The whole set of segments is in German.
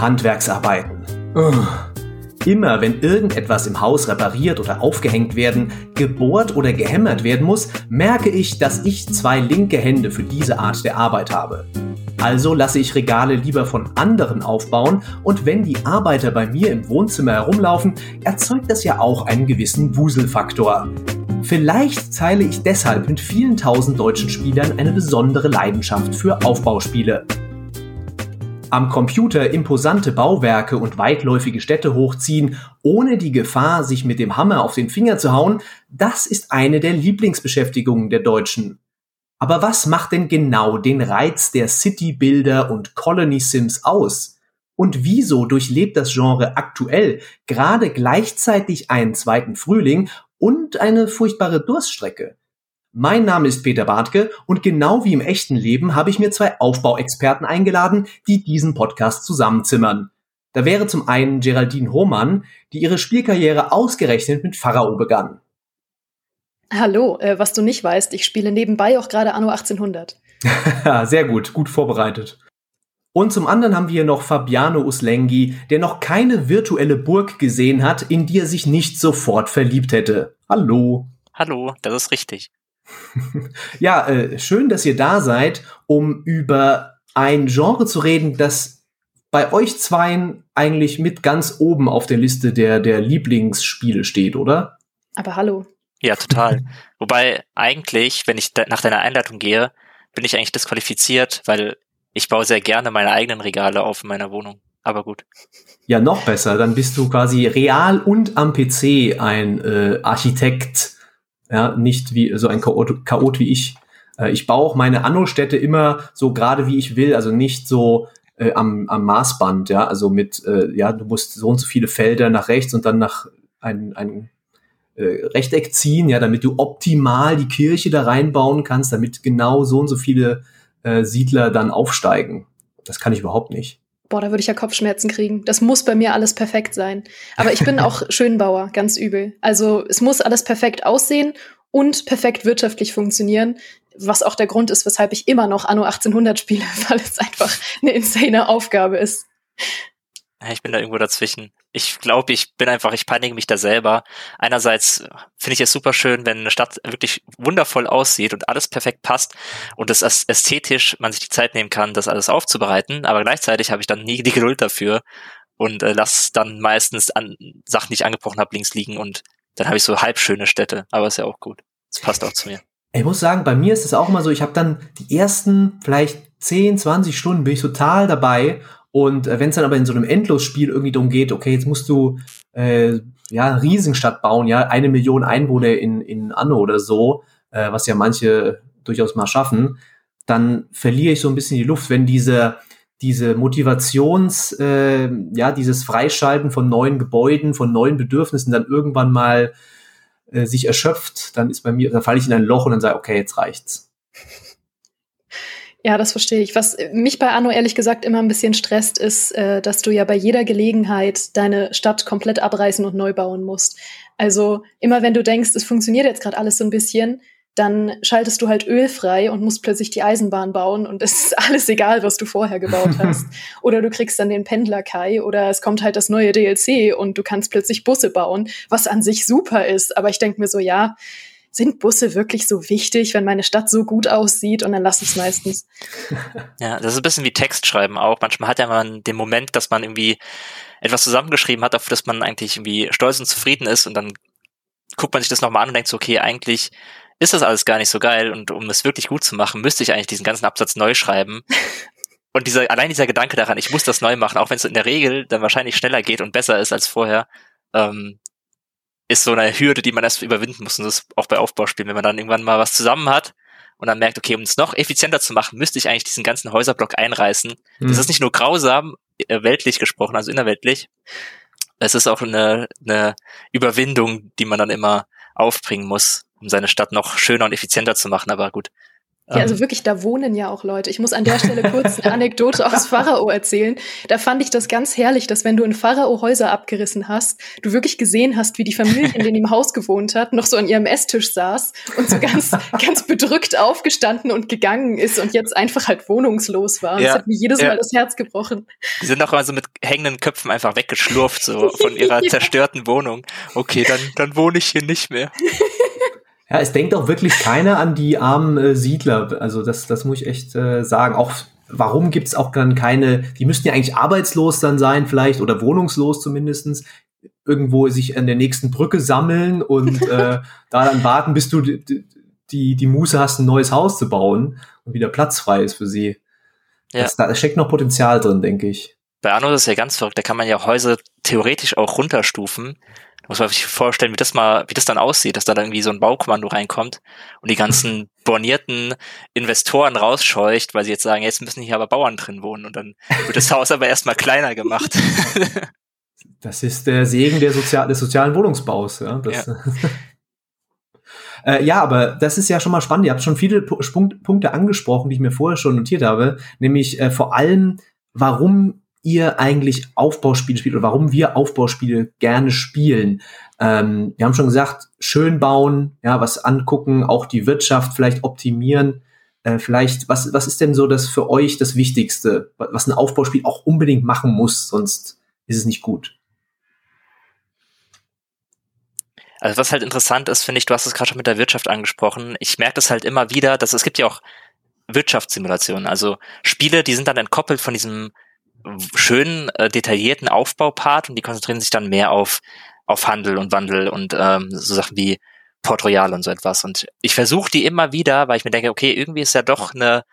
Handwerksarbeiten. Immer wenn irgendetwas im Haus repariert oder aufgehängt werden, gebohrt oder gehämmert werden muss, merke ich, dass ich zwei linke Hände für diese Art der Arbeit habe. Also lasse ich Regale lieber von anderen aufbauen und wenn die Arbeiter bei mir im Wohnzimmer herumlaufen, erzeugt das ja auch einen gewissen Wuselfaktor. Vielleicht teile ich deshalb mit vielen tausend deutschen Spielern eine besondere Leidenschaft für Aufbauspiele. Am Computer imposante Bauwerke und weitläufige Städte hochziehen, ohne die Gefahr, sich mit dem Hammer auf den Finger zu hauen, das ist eine der Lieblingsbeschäftigungen der Deutschen. Aber was macht denn genau den Reiz der City-Bilder und Colony-Sims aus? Und wieso durchlebt das Genre aktuell gerade gleichzeitig einen zweiten Frühling und eine furchtbare Durststrecke? Mein Name ist Peter Bartke und genau wie im echten Leben habe ich mir zwei Aufbauexperten eingeladen, die diesen Podcast zusammenzimmern. Da wäre zum einen Geraldine Hohmann, die ihre Spielkarriere ausgerechnet mit Pharao begann. Hallo, äh, was du nicht weißt, ich spiele nebenbei auch gerade Anno 1800. Sehr gut, gut vorbereitet. Und zum anderen haben wir hier noch Fabiano Uslengi, der noch keine virtuelle Burg gesehen hat, in die er sich nicht sofort verliebt hätte. Hallo. Hallo, das ist richtig. ja, äh, schön, dass ihr da seid, um über ein Genre zu reden, das bei euch zweien eigentlich mit ganz oben auf der Liste der, der Lieblingsspiele steht, oder? Aber hallo. Ja, total. Wobei eigentlich, wenn ich nach deiner Einleitung gehe, bin ich eigentlich disqualifiziert, weil ich baue sehr gerne meine eigenen Regale auf in meiner Wohnung. Aber gut. Ja, noch besser. Dann bist du quasi real und am PC ein äh, Architekt ja, nicht wie so ein Chaot, Chaot wie ich. Äh, ich baue auch meine Anno-Städte immer so gerade wie ich will, also nicht so äh, am, am Maßband, ja, also mit, äh, ja, du musst so und so viele Felder nach rechts und dann nach ein, ein äh, Rechteck ziehen, ja, damit du optimal die Kirche da reinbauen kannst, damit genau so und so viele äh, Siedler dann aufsteigen. Das kann ich überhaupt nicht. Boah, da würde ich ja Kopfschmerzen kriegen. Das muss bei mir alles perfekt sein. Aber ich bin auch Schönbauer, ganz übel. Also es muss alles perfekt aussehen und perfekt wirtschaftlich funktionieren, was auch der Grund ist, weshalb ich immer noch Anno 1800 spiele, weil es einfach eine insane Aufgabe ist. Ich bin da irgendwo dazwischen. Ich glaube, ich bin einfach, ich peinige mich da selber. Einerseits finde ich es super schön, wenn eine Stadt wirklich wundervoll aussieht und alles perfekt passt und es ästhetisch man sich die Zeit nehmen kann, das alles aufzubereiten. Aber gleichzeitig habe ich dann nie die Geduld dafür und äh, lass dann meistens an Sachen, die ich angebrochen habe, links liegen und dann habe ich so halbschöne Städte. Aber ist ja auch gut. Das passt auch zu mir. Ich muss sagen, bei mir ist es auch immer so, ich habe dann die ersten vielleicht 10, 20 Stunden bin ich total dabei und äh, wenn es dann aber in so einem Endlosspiel irgendwie darum geht, okay, jetzt musst du äh, ja Riesenstadt bauen, ja, eine Million Einwohner in, in Anno oder so, äh, was ja manche durchaus mal schaffen, dann verliere ich so ein bisschen die Luft, wenn diese diese Motivations, äh, ja, dieses Freischalten von neuen Gebäuden, von neuen Bedürfnissen dann irgendwann mal äh, sich erschöpft, dann ist bei mir, da falle ich in ein Loch und dann sage, okay, jetzt reicht's. Ja, das verstehe ich. Was mich bei Anno ehrlich gesagt immer ein bisschen stresst, ist, äh, dass du ja bei jeder Gelegenheit deine Stadt komplett abreißen und neu bauen musst. Also immer wenn du denkst, es funktioniert jetzt gerade alles so ein bisschen, dann schaltest du halt Öl frei und musst plötzlich die Eisenbahn bauen und es ist alles egal, was du vorher gebaut hast. oder du kriegst dann den Pendler Kai oder es kommt halt das neue DLC und du kannst plötzlich Busse bauen, was an sich super ist. Aber ich denke mir so, ja, sind Busse wirklich so wichtig, wenn meine Stadt so gut aussieht und dann lass es meistens. Ja, das ist ein bisschen wie Textschreiben auch. Manchmal hat ja man den Moment, dass man irgendwie etwas zusammengeschrieben hat, auf das man eigentlich irgendwie stolz und zufrieden ist und dann guckt man sich das nochmal an und denkt so, okay, eigentlich ist das alles gar nicht so geil und um es wirklich gut zu machen, müsste ich eigentlich diesen ganzen Absatz neu schreiben. Und dieser, allein dieser Gedanke daran, ich muss das neu machen, auch wenn es in der Regel dann wahrscheinlich schneller geht und besser ist als vorher, ähm, ist so eine Hürde, die man erst überwinden muss. Und das ist auch bei Aufbauspielen, wenn man dann irgendwann mal was zusammen hat und dann merkt, okay, um es noch effizienter zu machen, müsste ich eigentlich diesen ganzen Häuserblock einreißen. Mhm. Das ist nicht nur grausam, äh, weltlich gesprochen, also innerweltlich. Es ist auch eine, eine Überwindung, die man dann immer aufbringen muss, um seine Stadt noch schöner und effizienter zu machen. Aber gut, Ja, also ähm. wirklich, da wohnen ja auch Leute. Ich muss an der Stelle kurz eine Anekdote aus Pharao erzählen. Da fand ich das ganz herrlich, dass wenn du in Pharao Häuser abgerissen hast, du wirklich gesehen hast, wie die Familie, in denen im Haus gewohnt hat, noch so an ihrem Esstisch saß und so ganz, ganz bedrückt aufgestanden und gegangen ist und jetzt einfach halt wohnungslos war. Ja, das hat mir jedes ja. Mal das Herz gebrochen. Die sind auch immer so mit hängenden Köpfen einfach weggeschlurft, so von ihrer ja. zerstörten Wohnung. Okay, dann, dann wohne ich hier nicht mehr. Ja, es denkt auch wirklich keiner an die armen äh, Siedler. Also das, das muss ich echt äh, sagen. Auch warum gibt es auch dann keine, die müssten ja eigentlich arbeitslos dann sein vielleicht oder wohnungslos zumindestens irgendwo sich an der nächsten Brücke sammeln und äh, da dann warten, bis du die, die, die Muße hast, ein neues Haus zu bauen und wieder Platz frei ist für sie. Ja. Das, da steckt noch Potenzial drin, denke ich. Bei Arno ist ja ganz verrückt, da kann man ja Häuser theoretisch auch runterstufen muss man sich vorstellen, wie das mal, wie das dann aussieht, dass da dann irgendwie so ein Baukommando reinkommt und die ganzen bornierten Investoren rausscheucht, weil sie jetzt sagen, jetzt müssen hier aber Bauern drin wohnen und dann wird das Haus aber erstmal kleiner gemacht. Das ist der Segen der Sozial des sozialen Wohnungsbaus. Ja, das, ja. äh, ja, aber das ist ja schon mal spannend. Ihr habt schon viele P Punkte angesprochen, die ich mir vorher schon notiert habe, nämlich äh, vor allem, warum ihr eigentlich Aufbauspiele spielt oder warum wir Aufbauspiele gerne spielen. Ähm, wir haben schon gesagt, schön bauen, ja, was angucken, auch die Wirtschaft vielleicht optimieren. Äh, vielleicht, was, was ist denn so das für euch das Wichtigste, was ein Aufbauspiel auch unbedingt machen muss, sonst ist es nicht gut? Also was halt interessant ist, finde ich, du hast es gerade schon mit der Wirtschaft angesprochen. Ich merke das halt immer wieder, dass es gibt ja auch Wirtschaftssimulationen, also Spiele, die sind dann entkoppelt von diesem schönen, äh, detaillierten Aufbaupart und die konzentrieren sich dann mehr auf, auf Handel und Wandel und ähm, so Sachen wie Port Royal und so etwas. Und ich versuche die immer wieder, weil ich mir denke, okay, irgendwie ist ja doch eine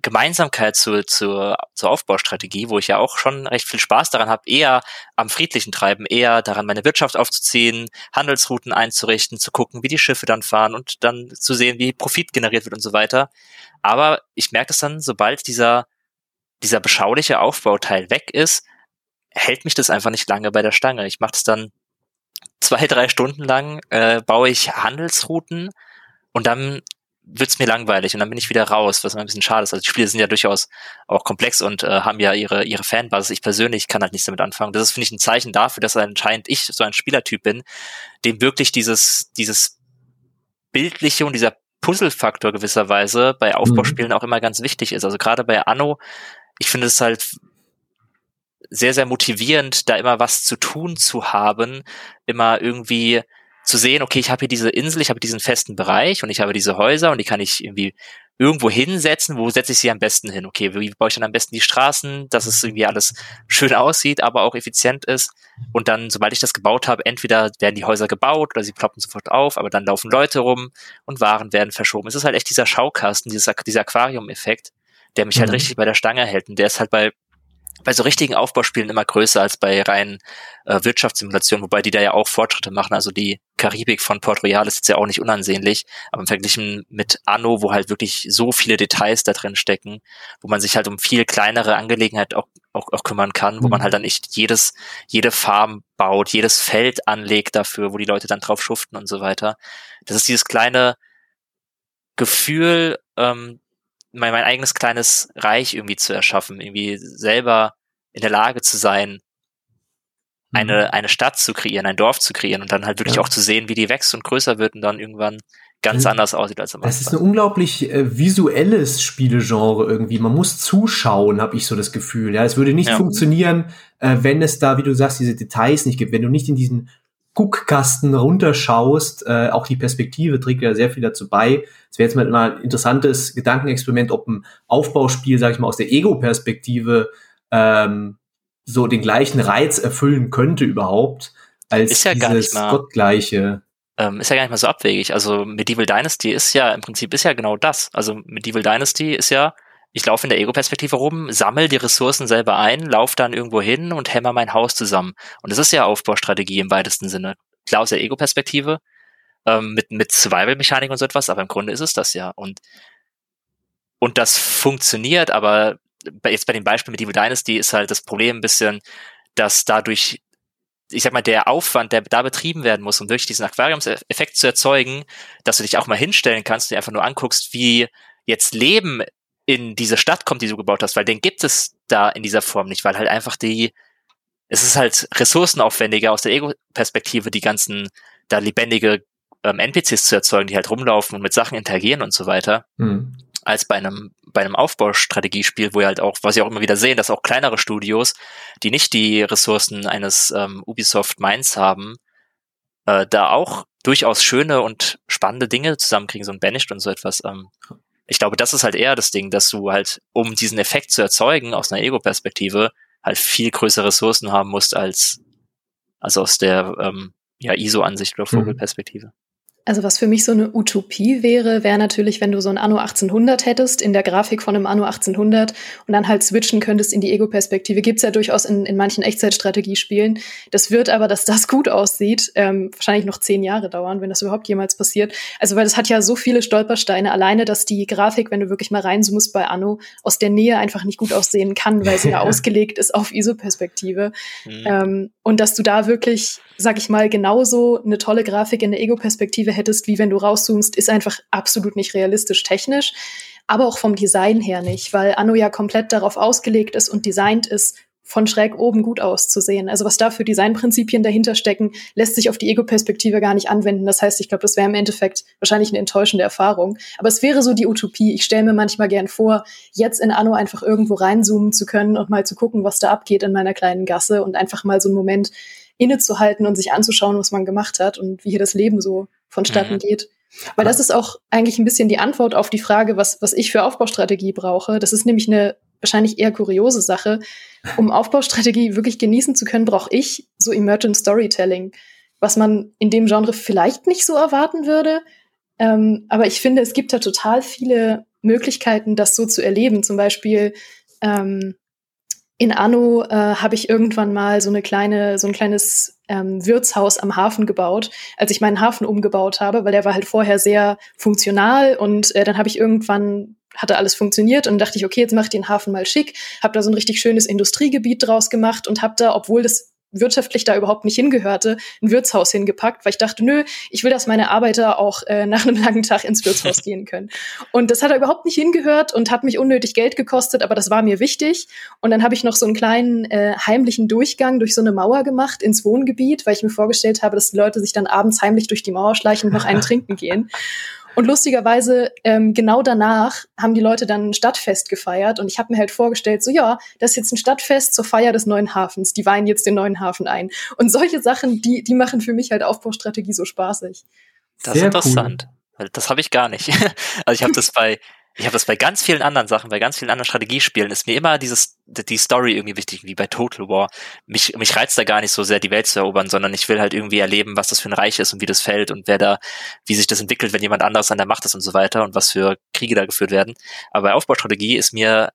Gemeinsamkeit zur, zur, zur Aufbaustrategie, wo ich ja auch schon recht viel Spaß daran habe, eher am friedlichen Treiben, eher daran, meine Wirtschaft aufzuziehen, Handelsrouten einzurichten, zu gucken, wie die Schiffe dann fahren und dann zu sehen, wie Profit generiert wird und so weiter. Aber ich merke das dann, sobald dieser dieser beschauliche Aufbauteil weg ist, hält mich das einfach nicht lange bei der Stange. Ich mache das dann zwei, drei Stunden lang, äh, baue ich Handelsrouten und dann wird's mir langweilig und dann bin ich wieder raus, was mir ein bisschen schade ist. Also die Spiele sind ja durchaus auch komplex und äh, haben ja ihre ihre Fanbasis. Ich persönlich kann halt nichts damit anfangen. Das ist finde ich ein Zeichen dafür, dass anscheinend ich so ein Spielertyp bin, dem wirklich dieses dieses bildliche und dieser Puzzle-Faktor gewisserweise bei Aufbauspielen mhm. auch immer ganz wichtig ist. Also gerade bei Anno ich finde es halt sehr, sehr motivierend, da immer was zu tun zu haben, immer irgendwie zu sehen, okay, ich habe hier diese Insel, ich habe diesen festen Bereich und ich habe diese Häuser und die kann ich irgendwie irgendwo hinsetzen, wo setze ich sie am besten hin? Okay, wie baue ich dann am besten die Straßen, dass es irgendwie alles schön aussieht, aber auch effizient ist. Und dann, sobald ich das gebaut habe, entweder werden die Häuser gebaut oder sie ploppen sofort auf, aber dann laufen Leute rum und Waren werden verschoben. Es ist halt echt dieser Schaukasten, dieses, dieser Aquarium-Effekt, der mich halt mhm. halt richtig bei der Stange hält. Und der ist halt bei bei so richtigen Aufbauspielen immer größer als bei reinen äh, Wirtschaftssimulationen, wobei die da ja auch Fortschritte machen. Also die Karibik von Port Royal ist jetzt ja auch nicht unansehnlich, aber im Verglichen mit Anno, wo halt wirklich so viele Details da drin stecken, wo man sich halt um viel kleinere Angelegenheiten auch, auch, auch kümmern kann, wo mhm. man halt dann nicht jedes, jede Farm baut, jedes Feld anlegt dafür, wo die Leute dann drauf schuften und so weiter. Das ist dieses kleine Gefühl, ähm, mein, mein eigenes kleines Reich irgendwie zu erschaffen, irgendwie selber in der Lage zu sein, eine, mhm. eine Stadt zu kreieren, ein Dorf zu kreieren und dann halt wirklich ja. auch zu sehen, wie die wächst und größer wird und dann irgendwann ganz anders aussieht als am Anfang. Das ist ein unglaublich äh, visuelles Spielegenre irgendwie. Man muss zuschauen, habe ich so das Gefühl. Ja, es würde nicht ja. funktionieren, äh, wenn es da, wie du sagst, diese Details nicht gibt. Wenn du nicht in diesen Guckkasten runterschaust, äh, auch die Perspektive trägt ja sehr viel dazu bei. Es wäre jetzt mal ein interessantes Gedankenexperiment, ob ein Aufbauspiel, sage ich mal, aus der Ego-Perspektive ähm, so den gleichen Reiz erfüllen könnte überhaupt als ist ja dieses mal, gottgleiche. Ähm, ist ja gar nicht mal so abwegig. Also Medieval Dynasty ist ja im Prinzip ist ja genau das. Also Medieval Dynasty ist ja ich laufe in der Ego-Perspektive rum, sammel die Ressourcen selber ein, lauf dann irgendwo hin und hämmer mein Haus zusammen. Und das ist ja Aufbaustrategie im weitesten Sinne. Klar aus der Ego-Perspektive, ähm, mit, mit Survival-Mechanik und so etwas, aber im Grunde ist es das ja. Und, und das funktioniert, aber jetzt bei dem Beispiel mit Evil Dynasty ist halt das Problem ein bisschen, dass dadurch ich sag mal, der Aufwand, der da betrieben werden muss, um wirklich diesen Aquariumseffekt zu erzeugen, dass du dich auch mal hinstellen kannst und dir einfach nur anguckst, wie jetzt Leben in diese Stadt kommt, die du gebaut hast, weil den gibt es da in dieser Form nicht, weil halt einfach die, es ist halt ressourcenaufwendiger aus der Ego-Perspektive, die ganzen da lebendige ähm, NPCs zu erzeugen, die halt rumlaufen und mit Sachen interagieren und so weiter, mhm. als bei einem, bei einem Aufbaustrategiespiel, wo ihr halt auch, was ihr auch immer wieder sehen, dass auch kleinere Studios, die nicht die Ressourcen eines ähm, Ubisoft Mainz haben, äh, da auch durchaus schöne und spannende Dinge zusammenkriegen, so ein Banished und so etwas. Ähm, ich glaube, das ist halt eher das Ding, dass du halt, um diesen Effekt zu erzeugen, aus einer Ego-Perspektive, halt viel größere Ressourcen haben musst als, also aus der ähm, ja, ISO-Ansicht oder mhm. Vogelperspektive. Also was für mich so eine Utopie wäre, wäre natürlich, wenn du so ein Anno 1800 hättest in der Grafik von einem Anno 1800 und dann halt switchen könntest in die Ego-Perspektive. Gibt's ja durchaus in, in manchen Echtzeitstrategiespielen. Das wird aber, dass das gut aussieht, ähm, wahrscheinlich noch zehn Jahre dauern, wenn das überhaupt jemals passiert. Also weil das hat ja so viele Stolpersteine. Alleine, dass die Grafik, wenn du wirklich mal reinzoomst bei Anno, aus der Nähe einfach nicht gut aussehen kann, weil sie ja ausgelegt ist auf ISO-Perspektive. Mhm. Ähm, und dass du da wirklich, sag ich mal, genauso eine tolle Grafik in der Ego-Perspektive hättest, wie wenn du rauszoomst, ist einfach absolut nicht realistisch technisch, aber auch vom Design her nicht, weil Anno ja komplett darauf ausgelegt ist und designt ist, von schräg oben gut auszusehen. Also was da für Designprinzipien dahinter stecken, lässt sich auf die Ego-Perspektive gar nicht anwenden. Das heißt, ich glaube, das wäre im Endeffekt wahrscheinlich eine enttäuschende Erfahrung. Aber es wäre so die Utopie. Ich stelle mir manchmal gern vor, jetzt in Anno einfach irgendwo reinzoomen zu können und mal zu gucken, was da abgeht in meiner kleinen Gasse und einfach mal so einen Moment innezuhalten und sich anzuschauen, was man gemacht hat und wie hier das Leben so vonstatten mhm. geht. Weil das ist auch eigentlich ein bisschen die Antwort auf die Frage, was, was ich für Aufbaustrategie brauche. Das ist nämlich eine wahrscheinlich eher kuriose Sache. Um Aufbaustrategie wirklich genießen zu können, brauche ich so Emergent Storytelling, was man in dem Genre vielleicht nicht so erwarten würde. Ähm, aber ich finde, es gibt da total viele Möglichkeiten, das so zu erleben. Zum Beispiel ähm, in Anno äh, habe ich irgendwann mal so eine kleine, so ein kleines ähm, Wirtshaus am Hafen gebaut, als ich meinen Hafen umgebaut habe, weil der war halt vorher sehr funktional und äh, dann habe ich irgendwann hatte alles funktioniert und dachte ich, okay, jetzt mach ich den Hafen mal schick, habe da so ein richtig schönes Industriegebiet draus gemacht und habe da, obwohl das wirtschaftlich da überhaupt nicht hingehörte, ein Wirtshaus hingepackt, weil ich dachte, nö, ich will, dass meine Arbeiter auch äh, nach einem langen Tag ins Wirtshaus gehen können. Und das hat da überhaupt nicht hingehört und hat mich unnötig Geld gekostet, aber das war mir wichtig. Und dann habe ich noch so einen kleinen äh, heimlichen Durchgang durch so eine Mauer gemacht ins Wohngebiet, weil ich mir vorgestellt habe, dass die Leute sich dann abends heimlich durch die Mauer schleichen und noch einen trinken gehen. Und lustigerweise, ähm, genau danach haben die Leute dann ein Stadtfest gefeiert und ich habe mir halt vorgestellt, so ja, das ist jetzt ein Stadtfest zur Feier des neuen Hafens. Die weihen jetzt den neuen Hafen ein. Und solche Sachen, die, die machen für mich halt Aufbaustrategie so spaßig. Das ist interessant. Cool. Das habe ich gar nicht. also ich habe das bei ich habe das bei ganz vielen anderen Sachen, bei ganz vielen anderen Strategiespielen, ist mir immer dieses, die Story irgendwie wichtig, wie bei Total War. Mich, mich reizt da gar nicht so sehr, die Welt zu erobern, sondern ich will halt irgendwie erleben, was das für ein Reich ist und wie das fällt und wer da, wie sich das entwickelt, wenn jemand anderes an der Macht ist und so weiter und was für Kriege da geführt werden. Aber bei Aufbaustrategie ist mir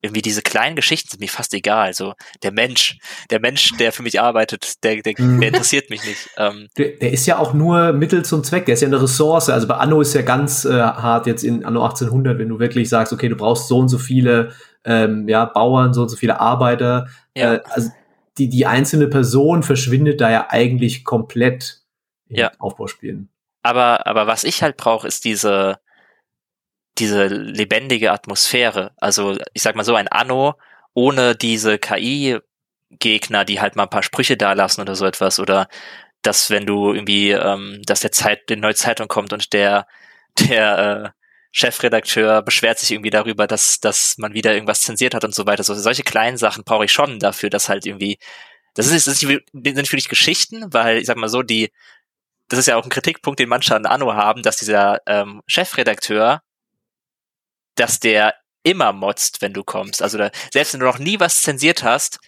irgendwie diese kleinen Geschichten sind mir fast egal. So der Mensch, der Mensch, der für mich arbeitet, der, der, mhm. der interessiert mich nicht. Ähm, der, der, ist ja auch nur Mittel zum Zweck. Der ist ja eine Ressource. Also bei Anno ist ja ganz äh, hart jetzt in Anno 1800, wenn du wirklich sagst, okay, du brauchst so und so viele ähm, ja Bauern, so und so viele Arbeiter. Ja. Äh, also die die einzelne Person verschwindet da ja eigentlich komplett in ja. Aufbauspielen. Aber aber was ich halt brauche, ist diese diese lebendige Atmosphäre. Also ich sag mal so, ein Anno ohne diese KI-Gegner, die halt mal ein paar Sprüche da lassen oder so etwas, oder dass wenn du irgendwie, ähm, dass der Zeit, die neue Zeitung kommt und der, der äh, Chefredakteur beschwert sich irgendwie darüber, dass, dass man wieder irgendwas zensiert hat und so weiter. So, solche kleinen Sachen brauche ich schon dafür, dass halt irgendwie, das ist, das sind natürlich Geschichten, weil ich sag mal so, die, das ist ja auch ein Kritikpunkt, den manche an Anno haben, dass dieser ähm, Chefredakteur dass der immer motzt, wenn du kommst. Also da, selbst wenn du noch nie was zensiert hast,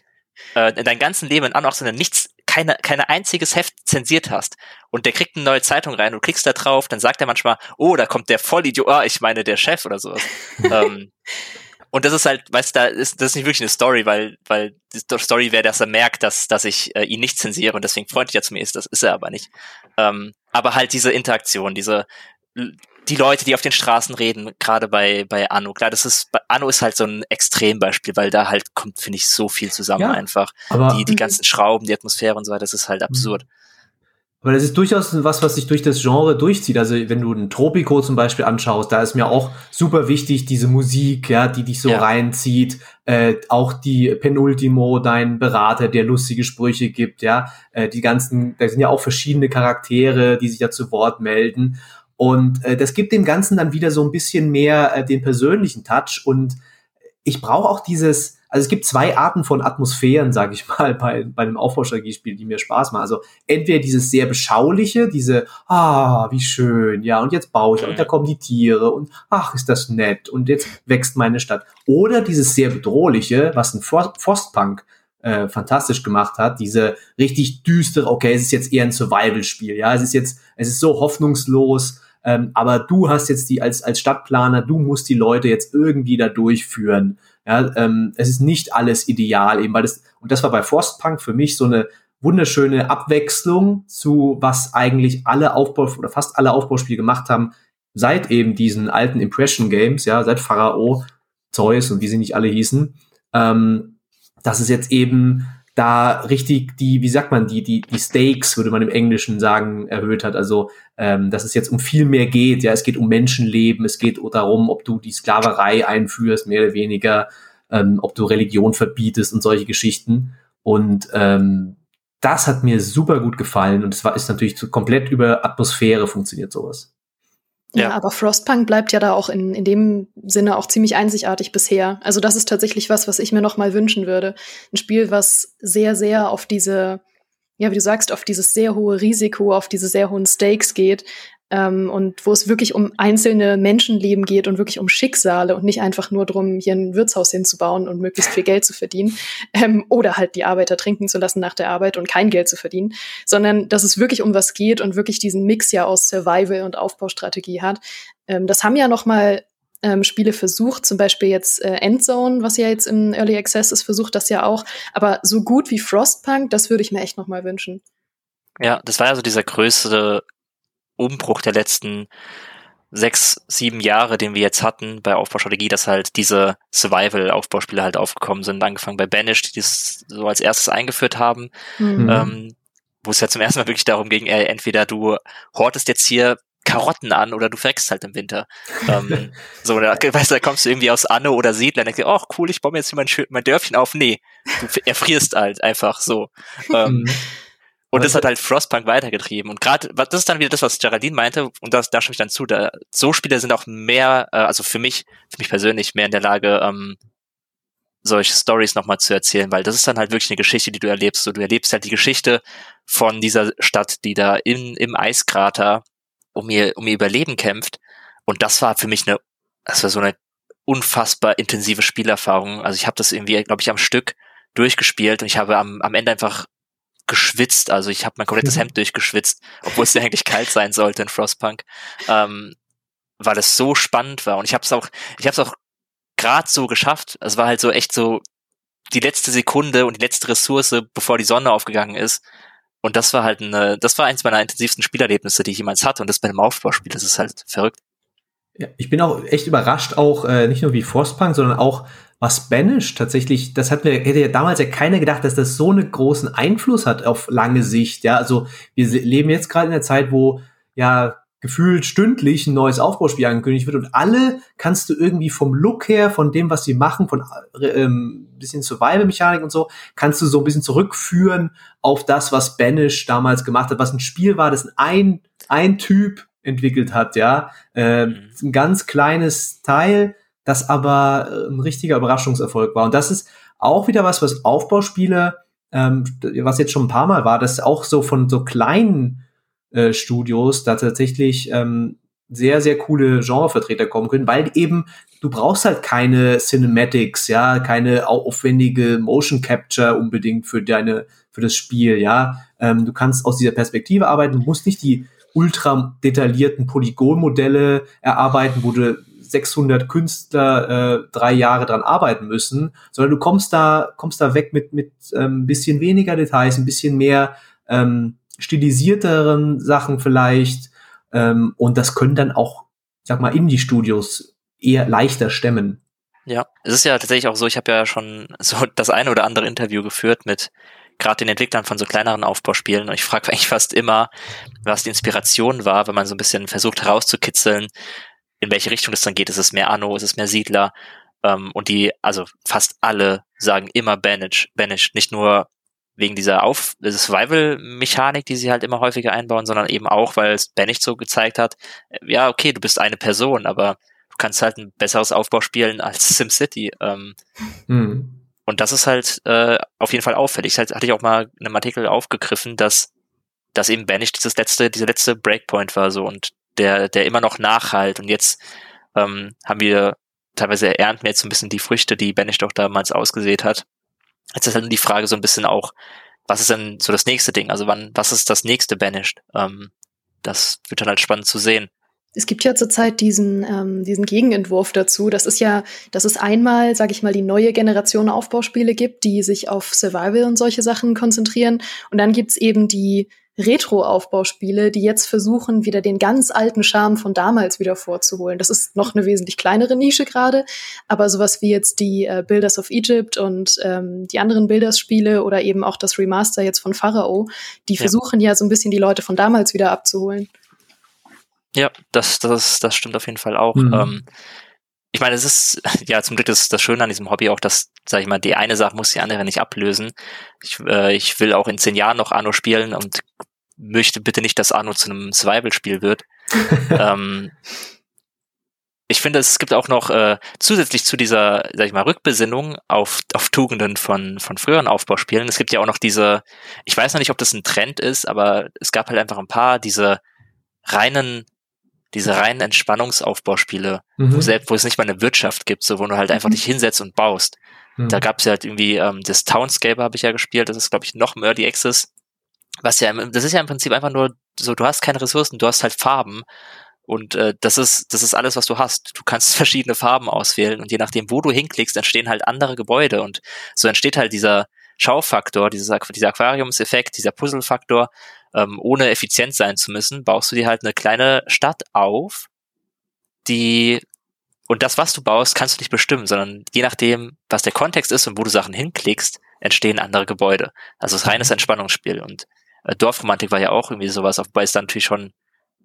äh, in deinem ganzen Leben in Anno sondern nichts, keine, keine einziges Heft zensiert hast und der kriegt eine neue Zeitung rein, du klickst da drauf, dann sagt er manchmal, oh, da kommt der Vollidiot, ah, ich meine der Chef oder sowas. ähm, und das ist halt, weißt du, da ist, das ist nicht wirklich eine Story, weil, weil die Story wäre, dass er merkt, dass, dass ich äh, ihn nicht zensiere und deswegen freundlicher zu mir ist. Das ist er aber nicht. Ähm, aber halt diese Interaktion, diese, die Leute, die auf den Straßen reden, gerade bei, bei Anno. Klar, das ist, Anno ist halt so ein Extrembeispiel, weil da halt kommt, finde ich, so viel zusammen ja, einfach. die, die ganzen Schrauben, die Atmosphäre und so weiter, das ist halt absurd. Aber das ist durchaus was, was sich durch das Genre durchzieht. Also wenn du einen Tropico zum Beispiel anschaust, da ist mir auch super wichtig diese Musik, ja, die dich so ja. reinzieht. Äh, auch die Penultimo, dein Berater, der lustige Sprüche gibt, ja. Äh, die ganzen, da sind ja auch verschiedene Charaktere, die sich da zu Wort melden. Und äh, das gibt dem Ganzen dann wieder so ein bisschen mehr äh, den persönlichen Touch. Und ich brauche auch dieses, also es gibt zwei Arten von Atmosphären, sage ich mal, bei, bei einem Aufbaustrategiespiel, die mir Spaß machen. Also entweder dieses sehr beschauliche, diese, ah, wie schön, ja, und jetzt baue ich, und da kommen die Tiere, und ach, ist das nett, und jetzt wächst meine Stadt. Oder dieses sehr bedrohliche, was ein Frostpunk äh, fantastisch gemacht hat, diese richtig düstere, okay, es ist jetzt eher ein Survival-Spiel, ja, es ist jetzt, es ist so hoffnungslos, ähm, aber du hast jetzt die als, als Stadtplaner, du musst die Leute jetzt irgendwie da durchführen. Ja, ähm, es ist nicht alles ideal, eben weil das, und das war bei Frostpunk für mich so eine wunderschöne Abwechslung zu, was eigentlich alle Aufbau oder fast alle Aufbauspiele gemacht haben, seit eben diesen alten Impression Games, ja, seit Pharao, Zeus und wie sie nicht alle hießen, ähm, dass es jetzt eben da richtig die, wie sagt man, die, die, die Stakes, würde man im Englischen sagen, erhöht hat. Also, ähm, dass es jetzt um viel mehr geht. Ja, es geht um Menschenleben, es geht darum, ob du die Sklaverei einführst, mehr oder weniger, ähm, ob du Religion verbietest und solche Geschichten. Und ähm, das hat mir super gut gefallen und es war ist natürlich zu, komplett über Atmosphäre funktioniert sowas. Ja. ja, aber Frostpunk bleibt ja da auch in, in dem Sinne auch ziemlich einzigartig bisher. Also das ist tatsächlich was, was ich mir noch mal wünschen würde. Ein Spiel, was sehr, sehr auf diese, ja, wie du sagst, auf dieses sehr hohe Risiko, auf diese sehr hohen Stakes geht, ähm, und wo es wirklich um einzelne Menschenleben geht und wirklich um Schicksale und nicht einfach nur darum, hier ein Wirtshaus hinzubauen und möglichst viel Geld zu verdienen ähm, oder halt die Arbeiter trinken zu lassen nach der Arbeit und kein Geld zu verdienen, sondern dass es wirklich um was geht und wirklich diesen Mix ja aus Survival und Aufbaustrategie hat. Ähm, das haben ja noch mal ähm, Spiele versucht, zum Beispiel jetzt äh, Endzone, was ja jetzt im Early Access ist, versucht das ja auch. Aber so gut wie Frostpunk, das würde ich mir echt noch mal wünschen. Ja, das war ja so dieser größte Umbruch der letzten sechs, sieben Jahre, den wir jetzt hatten bei Aufbaustrategie, dass halt diese Survival-Aufbauspiele halt aufgekommen sind, angefangen bei Banished, die es so als erstes eingeführt haben, mhm. ähm, wo es ja zum ersten Mal wirklich darum ging, ey, entweder du hortest jetzt hier Karotten an oder du verreckst halt im Winter. ähm, so, da, weißt du, da kommst du irgendwie aus Anne oder Siedler und denkst, oh cool, ich baue mir jetzt hier mein, mein Dörfchen auf. Nee, du erfrierst halt einfach so. Ähm, mhm. Und das hat halt Frostpunk weitergetrieben. Und gerade, das ist dann wieder das, was Geraldine meinte, und das, da stimme ich dann zu, da, so Spiele sind auch mehr, äh, also für mich, für mich persönlich mehr in der Lage, ähm, solche Stories nochmal zu erzählen, weil das ist dann halt wirklich eine Geschichte, die du erlebst. So, du erlebst halt die Geschichte von dieser Stadt, die da in, im Eiskrater um ihr, um ihr Überleben kämpft. Und das war für mich eine, das war so eine unfassbar intensive Spielerfahrung. Also ich habe das irgendwie, glaube ich, am Stück durchgespielt und ich habe am, am Ende einfach geschwitzt. Also ich habe mein komplettes mhm. Hemd durchgeschwitzt, obwohl es ja eigentlich kalt sein sollte in Frostpunk, ähm, weil es so spannend war. Und ich habe es auch, ich habe es auch gerade so geschafft. Es war halt so echt so die letzte Sekunde und die letzte Ressource, bevor die Sonne aufgegangen ist. Und das war halt eine, das war eins meiner intensivsten Spielerlebnisse, die ich jemals hatte. Und das bei einem Aufbauspiel, das ist halt verrückt. Ja, ich bin auch echt überrascht, auch äh, nicht nur wie Frostpunk, sondern auch was Spanish tatsächlich, das hat mir, hätte ja damals ja keiner gedacht, dass das so einen großen Einfluss hat auf lange Sicht. Ja, also wir leben jetzt gerade in der Zeit, wo ja gefühlt stündlich ein neues Aufbauspiel angekündigt wird und alle kannst du irgendwie vom Look her, von dem, was sie machen, von ähm, bisschen Survival-Mechanik und so, kannst du so ein bisschen zurückführen auf das, was Banish damals gemacht hat, was ein Spiel war, das ein, ein Typ entwickelt hat, ja. Äh, ein ganz kleines Teil, das aber äh, ein richtiger Überraschungserfolg war. Und das ist auch wieder was, was Aufbauspiele, ähm, was jetzt schon ein paar Mal war, dass auch so von so kleinen äh, Studios da tatsächlich ähm, sehr, sehr coole Genrevertreter kommen können, weil eben du brauchst halt keine Cinematics, ja, keine aufwendige Motion Capture unbedingt für deine, für das Spiel, ja. Ähm, du kannst aus dieser Perspektive arbeiten, du musst nicht die ultra detaillierten Polygonmodelle erarbeiten, wo du 600 Künstler äh, drei Jahre dran arbeiten müssen, sondern du kommst da, kommst da weg mit mit ähm, bisschen weniger Details, ein bisschen mehr ähm, stilisierteren Sachen vielleicht. Ähm, und das können dann auch, sag mal, Indie-Studios eher leichter stemmen. Ja, es ist ja tatsächlich auch so, ich habe ja schon so das eine oder andere Interview geführt mit gerade den Entwicklern von so kleineren Aufbauspielen und ich frage eigentlich fast immer, was die Inspiration war, wenn man so ein bisschen versucht herauszukitzeln, in welche Richtung es dann geht. Ist es mehr Anno, ist es mehr Siedler? Ähm, und die, also fast alle sagen immer Banished, Banished. Nicht nur wegen dieser Auf Survival-Mechanik, die sie halt immer häufiger einbauen, sondern eben auch, weil es Banished so gezeigt hat, äh, ja, okay, du bist eine Person, aber du kannst halt ein besseres Aufbau spielen als SimCity. Ähm, hm. Und das ist halt äh, auf jeden Fall auffällig. Das hatte ich auch mal in einem Artikel aufgegriffen, dass, dass eben Banished dieses letzte, dieser letzte Breakpoint war so und der, der immer noch nachhalt. Und jetzt ähm, haben wir teilweise ernten jetzt so ein bisschen die Früchte, die Banished auch damals ausgesät hat. Jetzt ist halt die Frage so ein bisschen auch, was ist denn so das nächste Ding? Also wann, was ist das nächste Banished? Ähm, das wird dann halt spannend zu sehen. Es gibt ja zurzeit diesen, ähm, diesen Gegenentwurf dazu. Das ist ja, dass es einmal, sage ich mal, die neue Generation Aufbauspiele gibt, die sich auf Survival und solche Sachen konzentrieren. Und dann gibt's eben die Retro-Aufbauspiele, die jetzt versuchen, wieder den ganz alten Charme von damals wieder vorzuholen. Das ist noch eine wesentlich kleinere Nische gerade, aber sowas wie jetzt die äh, Builders of Egypt und ähm, die anderen Builders-Spiele oder eben auch das Remaster jetzt von Pharao, die ja. versuchen ja so ein bisschen die Leute von damals wieder abzuholen. Ja, das, das, das stimmt auf jeden Fall auch. Mhm. Ähm, ich meine, es ist, ja, zum Glück ist das Schöne an diesem Hobby auch, dass, sag ich mal, die eine Sache muss die andere nicht ablösen. Ich, äh, ich will auch in zehn Jahren noch Anno spielen und möchte bitte nicht, dass Anno zu einem Survival-Spiel wird. ähm, ich finde, es gibt auch noch äh, zusätzlich zu dieser, sag ich mal, Rückbesinnung auf, auf Tugenden von, von früheren Aufbauspielen. Es gibt ja auch noch diese, ich weiß noch nicht, ob das ein Trend ist, aber es gab halt einfach ein paar diese reinen diese reinen Entspannungsaufbauspiele, mhm. wo, selbst, wo es nicht mal eine Wirtschaft gibt, so wo du halt einfach mhm. dich hinsetzt und baust. Mhm. Da gab es ja halt irgendwie, ähm, das Townscape habe ich ja gespielt, das ist, glaube ich, noch mehr die Access. Was ja, das ist ja im Prinzip einfach nur so, du hast keine Ressourcen, du hast halt Farben. Und äh, das ist das ist alles, was du hast. Du kannst verschiedene Farben auswählen und je nachdem, wo du hinklickst, entstehen halt andere Gebäude und so entsteht halt dieser Schaufaktor, dieser, dieser Aquariumseffekt, dieser Puzzlefaktor, ähm, ohne effizient sein zu müssen, baust du dir halt eine kleine Stadt auf, die und das, was du baust, kannst du nicht bestimmen, sondern je nachdem, was der Kontext ist und wo du Sachen hinklickst, entstehen andere Gebäude. Also es ist reines mhm. Entspannungsspiel. Und äh, Dorfromantik war ja auch irgendwie sowas, wobei es dann natürlich schon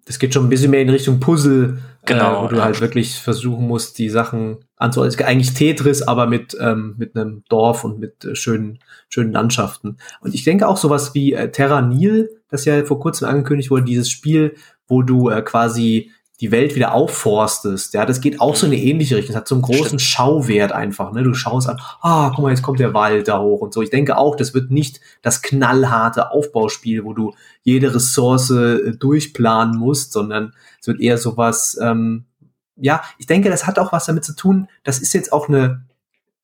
das geht schon ein bisschen mehr in Richtung Puzzle, äh, genau, äh, wo du halt wirklich versuchen musst, die Sachen anzuordnen. Eigentlich Tetris, aber mit, ähm, mit einem Dorf und mit äh, schönen, schönen Landschaften. Und ich denke auch sowas wie äh, Terra Nil, das ja vor kurzem angekündigt wurde, dieses Spiel, wo du äh, quasi die Welt wieder aufforstest, ja, das geht auch so in eine ähnliche Richtung. Das hat so einen großen Stimmt. Schauwert einfach, ne? Du schaust an, ah, guck mal, jetzt kommt der Wald da hoch und so. Ich denke auch, das wird nicht das knallharte Aufbauspiel, wo du jede Ressource äh, durchplanen musst, sondern es wird eher sowas, ähm, ja, ich denke, das hat auch was damit zu tun, das ist jetzt auch eine,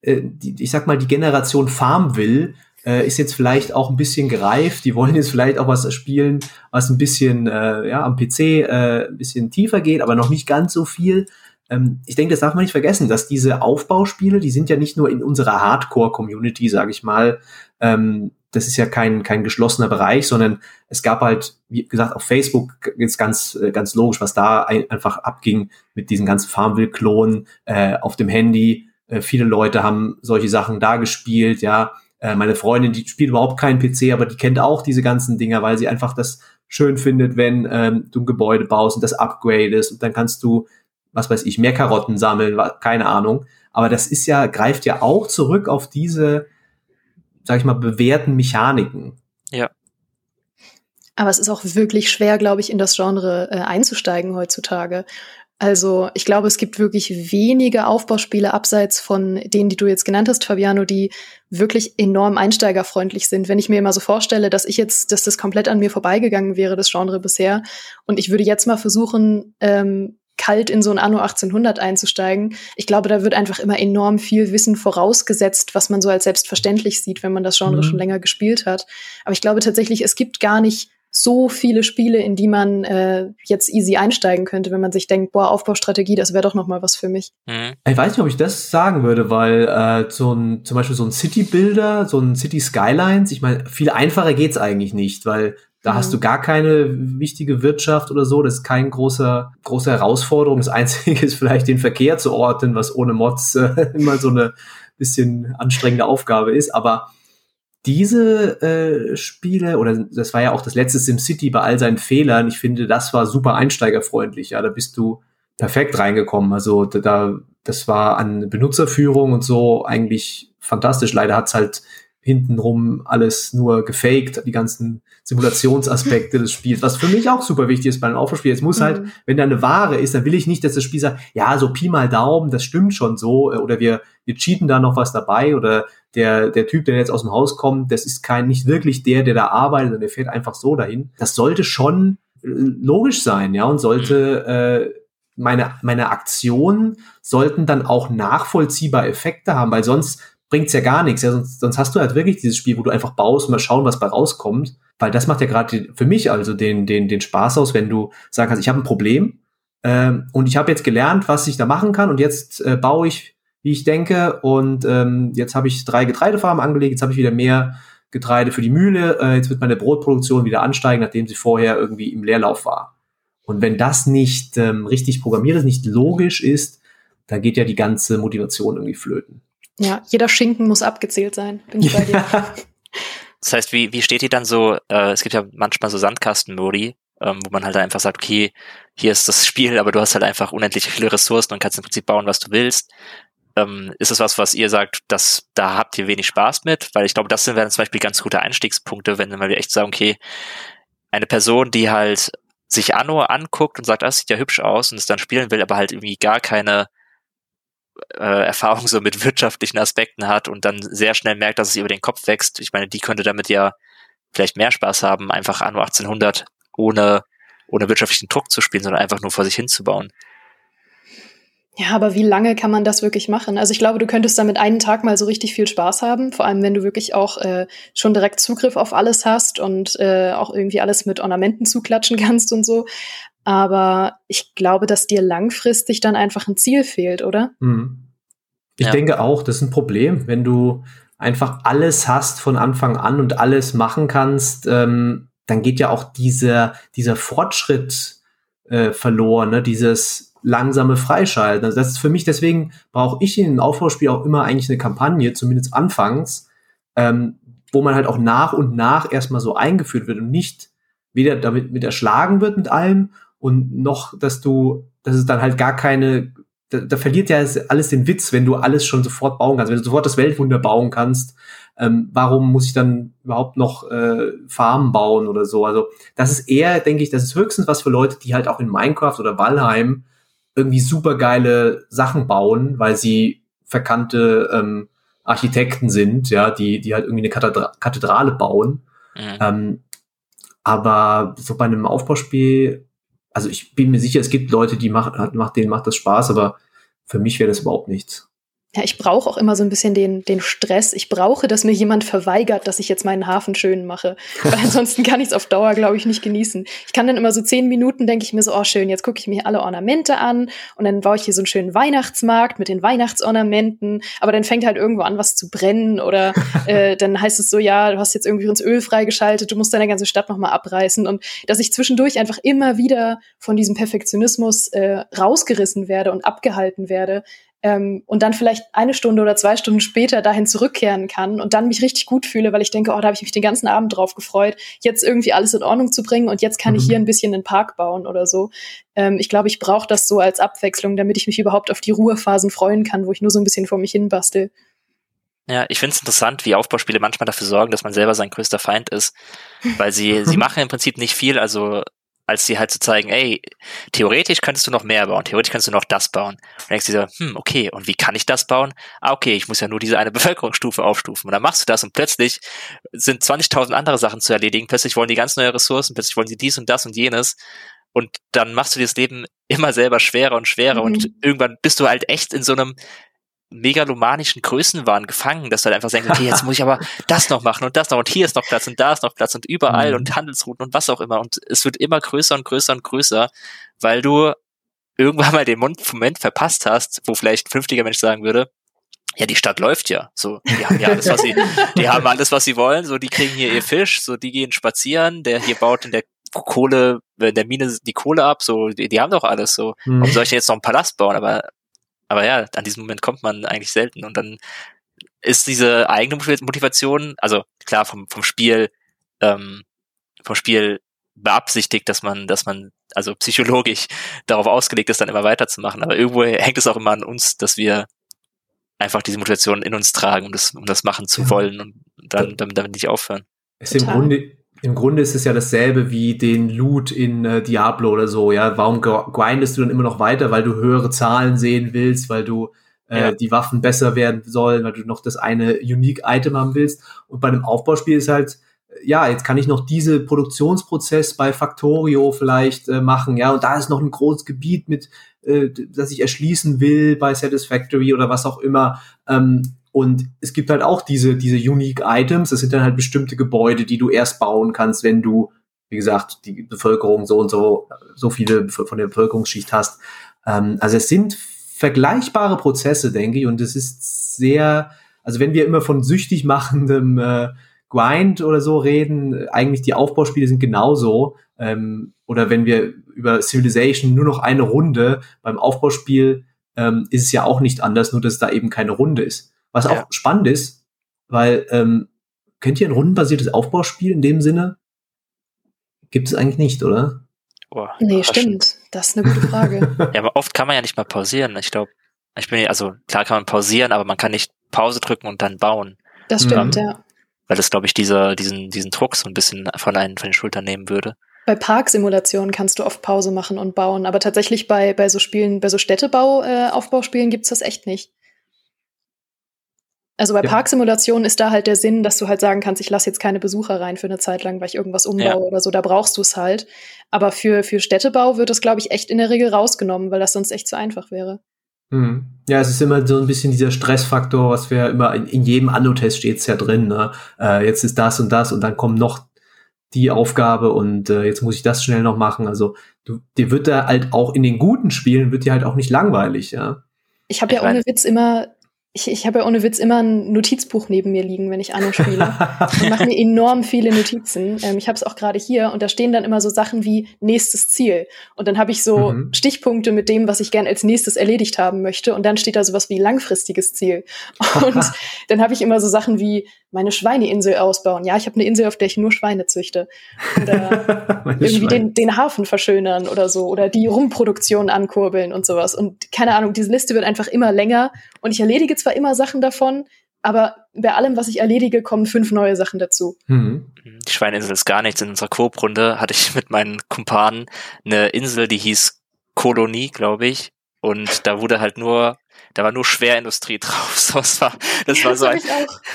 äh, die, ich sag mal, die Generation Farmville, äh, ist jetzt vielleicht auch ein bisschen gereift. Die wollen jetzt vielleicht auch was spielen, was ein bisschen äh, ja, am PC äh, ein bisschen tiefer geht, aber noch nicht ganz so viel. Ähm, ich denke, das darf man nicht vergessen, dass diese Aufbauspiele, die sind ja nicht nur in unserer Hardcore-Community, sage ich mal, ähm, das ist ja kein, kein geschlossener Bereich, sondern es gab halt, wie gesagt, auf Facebook ist ganz, äh, ganz logisch, was da ein, einfach abging mit diesen ganzen Farmville-Klonen äh, auf dem Handy. Äh, viele Leute haben solche Sachen da gespielt, ja. Äh, meine Freundin, die spielt überhaupt keinen PC, aber die kennt auch diese ganzen Dinger, weil sie einfach das schön findet, wenn ähm, du ein Gebäude baust und das upgradest und dann kannst du, was weiß ich, mehr Karotten sammeln, keine Ahnung. Aber das ist ja, greift ja auch zurück auf diese, sag ich mal, bewährten Mechaniken. Ja. Aber es ist auch wirklich schwer, glaube ich, in das Genre äh, einzusteigen heutzutage. Also ich glaube, es gibt wirklich wenige Aufbauspiele abseits von denen, die du jetzt genannt hast, Fabiano, die wirklich enorm einsteigerfreundlich sind. Wenn ich mir immer so vorstelle, dass ich jetzt, dass das komplett an mir vorbeigegangen wäre, das Genre bisher, und ich würde jetzt mal versuchen, ähm, kalt in so ein Anno 1800 einzusteigen. Ich glaube, da wird einfach immer enorm viel Wissen vorausgesetzt, was man so als selbstverständlich sieht, wenn man das Genre mhm. schon länger gespielt hat. Aber ich glaube tatsächlich, es gibt gar nicht so viele Spiele, in die man äh, jetzt easy einsteigen könnte, wenn man sich denkt, boah, Aufbaustrategie, das wäre doch noch mal was für mich. Mhm. Ich weiß nicht, ob ich das sagen würde, weil äh, so ein zum Beispiel so ein City Builder, so ein City Skylines, ich meine, viel einfacher geht's eigentlich nicht, weil Da mhm. hast du gar keine wichtige Wirtschaft oder so. Das ist kein großer, große Herausforderung. Das Einzige ist vielleicht den Verkehr zu orten, was ohne Mods äh, immer so eine bisschen anstrengende Aufgabe ist. Aber diese äh, Spiele, oder das war ja auch das letzte SimCity bei all seinen Fehlern, ich finde, das war super einsteigerfreundlich. Ja, da bist du perfekt reingekommen. Also da, das war an Benutzerführung und so eigentlich fantastisch. Leider hat's halt hintenrum alles nur gefaked, die ganzen Simulationsaspekte des Spiels, was für mich auch super wichtig ist bei einem Aufbauspiel. Es muss halt, mhm. halt, wenn da eine Ware ist, dann will ich nicht, dass das Spiel sagt, ja, so Pi mal Daumen, das stimmt schon so, äh, oder wir, wir cheaten da noch was dabei, oder der, der Typ, der jetzt aus dem Haus kommt, das ist kein, nicht wirklich der, der da arbeitet, sondern der fährt einfach so dahin. Das sollte schon äh, logisch sein, ja, und sollte, äh, meine, meine Aktionen sollten dann auch nachvollziehbar Effekte haben, weil sonst bringt's ja gar nichts. Ja, sonst, sonst hast du halt wirklich dieses Spiel, wo du einfach baust und mal schauen, was bei rauskommt. Weil das macht ja gerade für mich also den, den, den Spaß aus, wenn du sagen kannst, ich habe ein Problem ähm, und ich habe jetzt gelernt, was ich da machen kann und jetzt äh, baue ich, wie ich denke und ähm, jetzt habe ich drei Getreidefarmen angelegt, jetzt habe ich wieder mehr Getreide für die Mühle, äh, jetzt wird meine Brotproduktion wieder ansteigen, nachdem sie vorher irgendwie im Leerlauf war. Und wenn das nicht ähm, richtig programmiert ist, nicht logisch ist, da geht ja die ganze Motivation irgendwie flöten. Ja, jeder Schinken muss abgezählt sein. Bin ich bei dir. Das heißt, wie, wie steht die dann so? Äh, es gibt ja manchmal so Sandkasten-Modi, ähm, wo man halt einfach sagt, okay, hier ist das Spiel, aber du hast halt einfach unendlich viele Ressourcen und kannst im Prinzip bauen, was du willst. Ähm, ist es was, was ihr sagt, dass da habt ihr wenig Spaß mit? Weil ich glaube, das sind dann zum Beispiel ganz gute Einstiegspunkte, wenn wir echt sagen, okay, eine Person, die halt sich Anno anguckt und sagt, das sieht ja hübsch aus und es dann spielen will, aber halt irgendwie gar keine äh, Erfahrung so mit wirtschaftlichen Aspekten hat und dann sehr schnell merkt, dass es über den Kopf wächst. Ich meine, die könnte damit ja vielleicht mehr Spaß haben, einfach Anno 1800 ohne, ohne wirtschaftlichen Druck zu spielen, sondern einfach nur vor sich hinzubauen. Ja, aber wie lange kann man das wirklich machen? Also ich glaube, du könntest damit einen Tag mal so richtig viel Spaß haben, vor allem wenn du wirklich auch äh, schon direkt Zugriff auf alles hast und äh, auch irgendwie alles mit Ornamenten zuklatschen kannst und so. Aber ich glaube, dass dir langfristig dann einfach ein Ziel fehlt, oder? Mhm. Ich ja. denke auch, das ist ein Problem, wenn du einfach alles hast von Anfang an und alles machen kannst, ähm, dann geht ja auch dieser, dieser Fortschritt äh, verloren, ne? dieses langsame Freischalten. Also das ist für mich, deswegen brauche ich in einem Aufbauspiel auch immer eigentlich eine Kampagne, zumindest anfangs, ähm, wo man halt auch nach und nach erstmal so eingeführt wird und nicht weder damit mit erschlagen wird mit allem und noch, dass du, dass es dann halt gar keine, da, da verliert ja alles den Witz, wenn du alles schon sofort bauen kannst, wenn du sofort das Weltwunder bauen kannst. Ähm, warum muss ich dann überhaupt noch äh, Farmen bauen oder so? Also das ist eher, denke ich, das ist höchstens was für Leute, die halt auch in Minecraft oder Valheim irgendwie supergeile Sachen bauen, weil sie verkannte ähm, Architekten sind, ja, die, die halt irgendwie eine Kathedra Kathedrale bauen. Mhm. Ähm, aber so bei einem Aufbauspiel also ich bin mir sicher, es gibt Leute, die macht, macht denen macht das Spaß, aber für mich wäre das überhaupt nichts. Ja, ich brauche auch immer so ein bisschen den, den Stress. Ich brauche, dass mir jemand verweigert, dass ich jetzt meinen Hafen schön mache. Weil ansonsten kann ich es auf Dauer, glaube ich, nicht genießen. Ich kann dann immer so zehn Minuten, denke ich mir so, oh schön, jetzt gucke ich mir alle Ornamente an und dann baue ich hier so einen schönen Weihnachtsmarkt mit den Weihnachtsornamenten. Aber dann fängt halt irgendwo an, was zu brennen oder äh, dann heißt es so, ja, du hast jetzt irgendwie uns Öl freigeschaltet, du musst deine ganze Stadt nochmal abreißen. Und dass ich zwischendurch einfach immer wieder von diesem Perfektionismus äh, rausgerissen werde und abgehalten werde, ähm, und dann vielleicht eine Stunde oder zwei Stunden später dahin zurückkehren kann und dann mich richtig gut fühle, weil ich denke, oh, da habe ich mich den ganzen Abend drauf gefreut, jetzt irgendwie alles in Ordnung zu bringen und jetzt kann mhm. ich hier ein bisschen einen Park bauen oder so. Ähm, ich glaube, ich brauche das so als Abwechslung, damit ich mich überhaupt auf die Ruhephasen freuen kann, wo ich nur so ein bisschen vor mich hin bastel. Ja, ich finde es interessant, wie Aufbauspiele manchmal dafür sorgen, dass man selber sein größter Feind ist, weil sie, sie machen im Prinzip nicht viel, also als sie halt zu zeigen, ey, theoretisch könntest du noch mehr bauen, theoretisch kannst du noch das bauen. Und denkst du so, hm, okay, und wie kann ich das bauen? Ah, okay, ich muss ja nur diese eine Bevölkerungsstufe aufstufen. Und dann machst du das und plötzlich sind 20.000 andere Sachen zu erledigen. Plötzlich wollen die ganz neue Ressourcen, plötzlich wollen sie dies und das und jenes. Und dann machst du dir das Leben immer selber schwerer und schwerer mhm. und irgendwann bist du halt echt in so einem megalomanischen Größenwahn gefangen, dass du halt einfach denkst, okay, jetzt muss ich aber das noch machen und das noch und hier ist noch Platz und da ist noch Platz und überall mhm. und Handelsrouten und was auch immer und es wird immer größer und größer und größer, weil du irgendwann mal den Moment verpasst hast, wo vielleicht ein vernünftiger Mensch sagen würde, ja, die Stadt läuft ja. So, die haben ja alles, was sie, die haben alles, was sie wollen. So, die kriegen hier ihr Fisch, so, die gehen spazieren. Der hier baut in der Kohle, in der Mine die Kohle ab. So, die, die haben doch alles. So, mhm. warum soll ich jetzt noch einen Palast bauen? Aber, aber ja, an diesem Moment kommt man eigentlich selten. Und dann ist diese eigene Motivation, also klar vom vom Spiel, ähm, vom Spiel beabsichtigt, dass man, dass man also psychologisch darauf ausgelegt ist, dann immer weiterzumachen. Aber irgendwo hängt es auch immer an uns, dass wir einfach diese Motivation in uns tragen, um das, um das machen zu wollen und dann damit, damit nicht aufhören. Ist im Grunde, im Grunde ist es ja dasselbe wie den Loot in äh, Diablo oder so, ja. Warum grindest du dann immer noch weiter? Weil du höhere Zahlen sehen willst, weil du äh, ja. die Waffen besser werden sollen, weil du noch das eine Unique Item haben willst. Und bei einem Aufbauspiel ist halt, ja, jetzt kann ich noch diese Produktionsprozess bei Factorio vielleicht äh, machen, ja, und da ist noch ein großes Gebiet mit äh, das ich erschließen will bei Satisfactory oder was auch immer. Ähm, und es gibt halt auch diese, diese Unique Items. Das sind dann halt bestimmte Gebäude, die du erst bauen kannst, wenn du, wie gesagt, die Bevölkerung so und so, so viele von der Bevölkerungsschicht hast. Ähm, also es sind vergleichbare Prozesse, denke ich. Und es ist sehr, also wenn wir immer von süchtig machendem äh, Grind oder so reden, eigentlich die Aufbauspiele sind genauso. Ähm, oder wenn wir über Civilization nur noch eine Runde beim Aufbauspiel ähm, ist es ja auch nicht anders, nur dass da eben keine Runde ist. Was ja. auch spannend ist, weil ähm, kennt ihr ein rundenbasiertes Aufbauspiel in dem Sinne? Gibt es eigentlich nicht, oder? Oh, nee, stimmt. Das ist eine gute Frage. ja, aber oft kann man ja nicht mal pausieren. Ich glaube, ich bin also klar kann man pausieren, aber man kann nicht Pause drücken und dann bauen. Das stimmt, mhm. ja weil das, glaube ich, dieser, diesen, diesen Druck so ein bisschen von, einen, von den Schultern nehmen würde. Bei Parksimulationen kannst du oft Pause machen und bauen, aber tatsächlich bei, bei so Spielen, bei so Städtebau, äh, Aufbauspielen gibt's das echt nicht. Also bei ja. Parksimulationen ist da halt der Sinn, dass du halt sagen kannst, ich lasse jetzt keine Besucher rein für eine Zeit lang, weil ich irgendwas umbaue ja. oder so, da brauchst du es halt. Aber für, für Städtebau wird das, glaube ich, echt in der Regel rausgenommen, weil das sonst echt zu einfach wäre. Mhm. Ja, es ist immer so ein bisschen dieser Stressfaktor, was wir immer in, in jedem Anno-Test steht's ja drin. Ne? Äh, jetzt ist das und das und dann kommt noch die Aufgabe und äh, jetzt muss ich das schnell noch machen. Also du, dir wird da halt auch in den guten Spielen wird dir halt auch nicht langweilig, ja. Ich habe ja ohne Witz immer ich, ich habe ja ohne Witz immer ein Notizbuch neben mir liegen, wenn ich Anno spiele. und mache mir enorm viele Notizen. Ähm, ich habe es auch gerade hier und da stehen dann immer so Sachen wie nächstes Ziel. Und dann habe ich so mhm. Stichpunkte mit dem, was ich gern als nächstes erledigt haben möchte. Und dann steht da sowas wie langfristiges Ziel. Und dann habe ich immer so Sachen wie meine Schweineinsel ausbauen. Ja, ich habe eine Insel, auf der ich nur Schweine züchte. Oder irgendwie den, den Hafen verschönern oder so. Oder die Rumproduktion ankurbeln und sowas. Und keine Ahnung, diese Liste wird einfach immer länger. Und ich erledige zwar immer Sachen davon, aber bei allem, was ich erledige, kommen fünf neue Sachen dazu. Mhm. Die Schweineinsel ist gar nichts. In unserer Coop-Runde hatte ich mit meinen Kumpanen eine Insel, die hieß Kolonie, glaube ich. Und da wurde halt nur da war nur Schwerindustrie drauf. So, das war, das war so ein,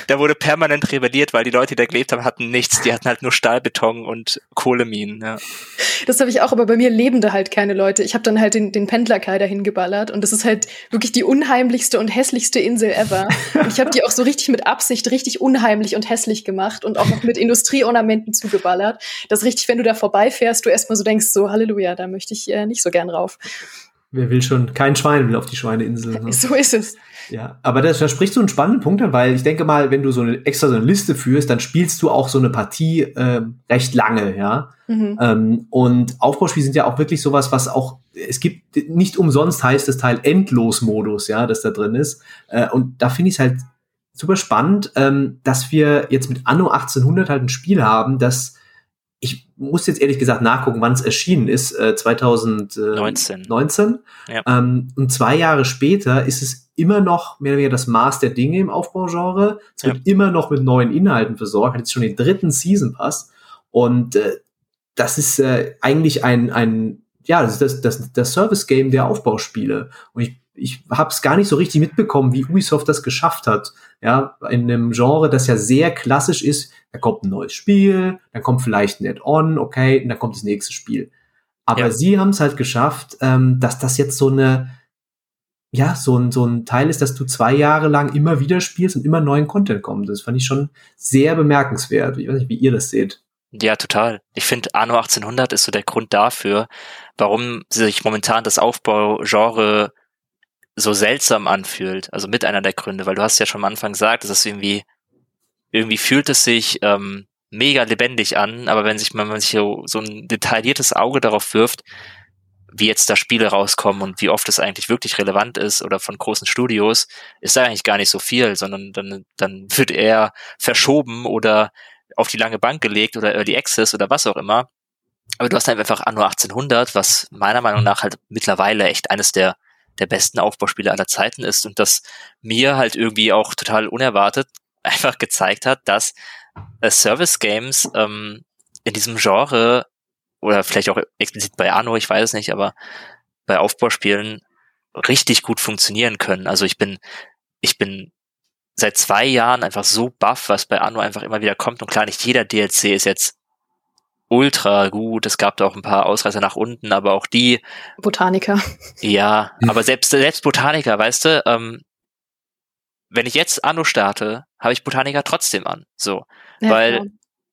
da wurde permanent rebelliert, weil die Leute, die da gelebt haben, hatten nichts. Die hatten halt nur Stahlbeton und Kohleminen. Ja. Das habe ich auch, aber bei mir lebende halt keine Leute. Ich habe dann halt den, den Pendlerkai dahin geballert und das ist halt wirklich die unheimlichste und hässlichste Insel ever. Und ich habe die auch so richtig mit Absicht richtig unheimlich und hässlich gemacht und auch noch mit Industrieornamenten zugeballert. Das richtig, wenn du da vorbeifährst, du erstmal so denkst, so Halleluja, da möchte ich äh, nicht so gern rauf. Wer will schon, kein Schwein will auf die Schweineinsel. Ne? So ist es. Ja, aber das, da sprichst du einen spannenden Punkt an, weil ich denke mal, wenn du so eine extra so eine Liste führst, dann spielst du auch so eine Partie äh, recht lange, ja. Mhm. Ähm, und Aufbauspiele sind ja auch wirklich sowas, was auch, es gibt nicht umsonst heißt das Teil Endlos-Modus, ja, das da drin ist. Äh, und da finde ich es halt super spannend, ähm, dass wir jetzt mit Anno 1800 halt ein Spiel haben, das ich muss jetzt ehrlich gesagt nachgucken, wann es erschienen ist, äh, 2019. 19. Ja. Ähm, und zwei Jahre später ist es immer noch mehr oder weniger das Maß der Dinge im Aufbaugenre. Es wird ja. immer noch mit neuen Inhalten versorgt, hat jetzt schon den dritten Season Pass. Und äh, das ist äh, eigentlich ein, ein ja, das ist das, das, das Service-Game der Aufbauspiele. Und ich ich habe es gar nicht so richtig mitbekommen, wie Ubisoft das geschafft hat. Ja, in einem Genre, das ja sehr klassisch ist, da kommt ein neues Spiel, dann kommt vielleicht ein Add-on, okay, und dann kommt das nächste Spiel. Aber ja. sie haben es halt geschafft, ähm, dass das jetzt so eine, ja, so ein, so ein Teil ist, dass du zwei Jahre lang immer wieder spielst und immer neuen Content kommt. Das fand ich schon sehr bemerkenswert. Ich weiß nicht, wie ihr das seht. Ja, total. Ich finde, Anno 1800 ist so der Grund dafür, warum sich momentan das Aufbaugenre so seltsam anfühlt. Also mit einer der Gründe, weil du hast ja schon am Anfang gesagt, dass es irgendwie, irgendwie fühlt es sich ähm, mega lebendig an, aber wenn sich man, man sich so, so ein detailliertes Auge darauf wirft, wie jetzt da Spiele rauskommen und wie oft es eigentlich wirklich relevant ist oder von großen Studios, ist da eigentlich gar nicht so viel, sondern dann, dann wird er verschoben oder auf die lange Bank gelegt oder Early Access oder was auch immer. Aber du hast einfach Anno 1800, was meiner Meinung nach halt mittlerweile echt eines der, der besten Aufbauspiele aller Zeiten ist und das mir halt irgendwie auch total unerwartet einfach gezeigt hat, dass äh, Service Games ähm, in diesem Genre oder vielleicht auch explizit bei Anno, ich weiß es nicht, aber bei Aufbauspielen richtig gut funktionieren können. Also ich bin, ich bin seit zwei Jahren einfach so buff, was bei Anno einfach immer wieder kommt. Und klar, nicht jeder DLC ist jetzt ultra gut. Es gab da auch ein paar Ausreißer nach unten, aber auch die. Botaniker. Ja, aber selbst, selbst Botaniker, weißt du, ähm, wenn ich jetzt Anno starte, habe ich Botaniker trotzdem an. So. Ja, weil, klar.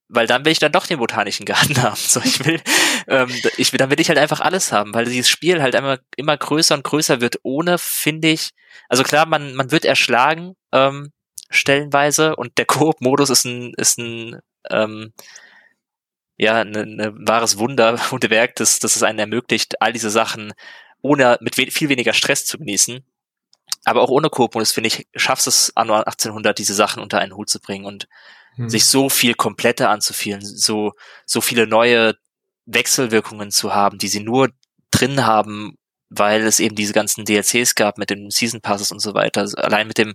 weil dann will ich dann doch den botanischen Garten haben. So, ich will, ähm, ich will, dann will ich halt einfach alles haben, weil dieses Spiel halt immer, immer größer und größer wird, ohne, finde ich, also klar, man, man wird erschlagen, ähm, stellenweise und der Koop-Modus ist ein, ist ein, ähm, ja, ein ne, ne wahres Wunder, Wunderwerk, dass, dass es einen ermöglicht, all diese Sachen ohne, mit we viel weniger Stress zu genießen. Aber auch ohne Koop-Modus, finde ich, schaffst es anno 1800, diese Sachen unter einen Hut zu bringen und hm. sich so viel kompletter anzufühlen, so, so viele neue Wechselwirkungen zu haben, die sie nur drin haben, weil es eben diese ganzen DLCs gab mit den Season Passes und so weiter. Also allein mit dem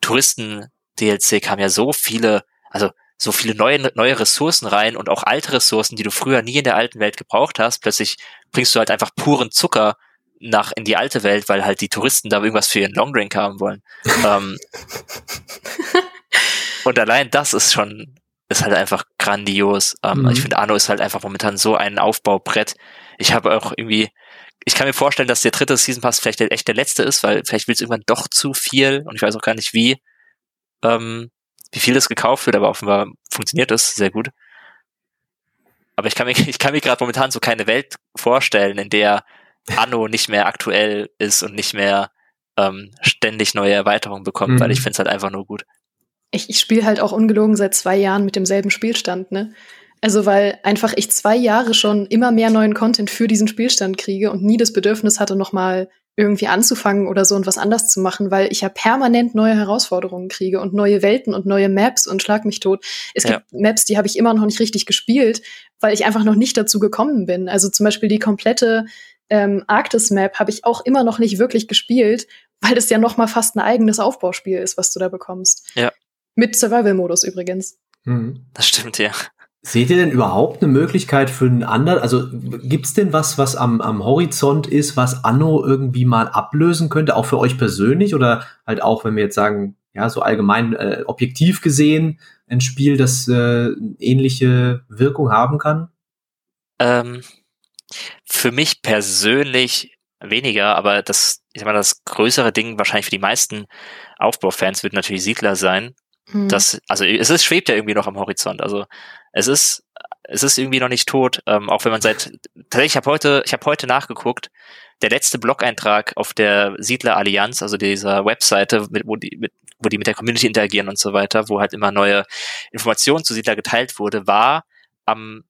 Touristen-DLC kam ja so viele, also so viele neue, neue Ressourcen rein und auch alte Ressourcen, die du früher nie in der alten Welt gebraucht hast. Plötzlich bringst du halt einfach puren Zucker nach in die alte Welt, weil halt die Touristen da irgendwas für ihren Longdrink haben wollen. ähm, und allein das ist schon, ist halt einfach grandios. Ähm, mhm. Ich finde, Arno ist halt einfach momentan so ein Aufbaubrett. Ich habe auch irgendwie, ich kann mir vorstellen, dass der dritte Season Pass vielleicht echt der letzte ist, weil vielleicht wird es irgendwann doch zu viel und ich weiß auch gar nicht wie, ähm, wie viel das gekauft wird, aber offenbar funktioniert das sehr gut. Aber ich kann mir, ich kann mir gerade momentan so keine Welt vorstellen, in der Anno nicht mehr aktuell ist und nicht mehr ähm, ständig neue Erweiterungen bekommt, mhm. weil ich finde es halt einfach nur gut. Ich, ich spiele halt auch ungelogen seit zwei Jahren mit demselben Spielstand, ne? Also weil einfach ich zwei Jahre schon immer mehr neuen Content für diesen Spielstand kriege und nie das Bedürfnis hatte, nochmal irgendwie anzufangen oder so und was anders zu machen, weil ich ja permanent neue Herausforderungen kriege und neue Welten und neue Maps und schlag mich tot. Es ja. gibt Maps, die habe ich immer noch nicht richtig gespielt, weil ich einfach noch nicht dazu gekommen bin. Also zum Beispiel die komplette ähm, Arktis-Map habe ich auch immer noch nicht wirklich gespielt, weil das ja noch mal fast ein eigenes Aufbauspiel ist, was du da bekommst. Ja. Mit Survival-Modus übrigens. Mhm. Das stimmt, ja. Seht ihr denn überhaupt eine Möglichkeit für einen anderen? Also gibt's denn was, was am, am Horizont ist, was Anno irgendwie mal ablösen könnte, auch für euch persönlich oder halt auch, wenn wir jetzt sagen, ja, so allgemein äh, objektiv gesehen, ein Spiel, das äh, ähnliche Wirkung haben kann? Ähm, für mich persönlich weniger, aber das, ich sag mal, das größere Ding wahrscheinlich für die meisten Aufbaufans wird natürlich Siedler sein. Hm. Das, also es ist, schwebt ja irgendwie noch am Horizont. Also es ist, es ist irgendwie noch nicht tot, ähm, auch wenn man seit, tatsächlich, ich habe heute, ich habe heute nachgeguckt, der letzte Blog-Eintrag auf der Siedler Allianz, also dieser Webseite, mit, wo, die, mit, wo die mit der Community interagieren und so weiter, wo halt immer neue Informationen zu Siedler geteilt wurde, war am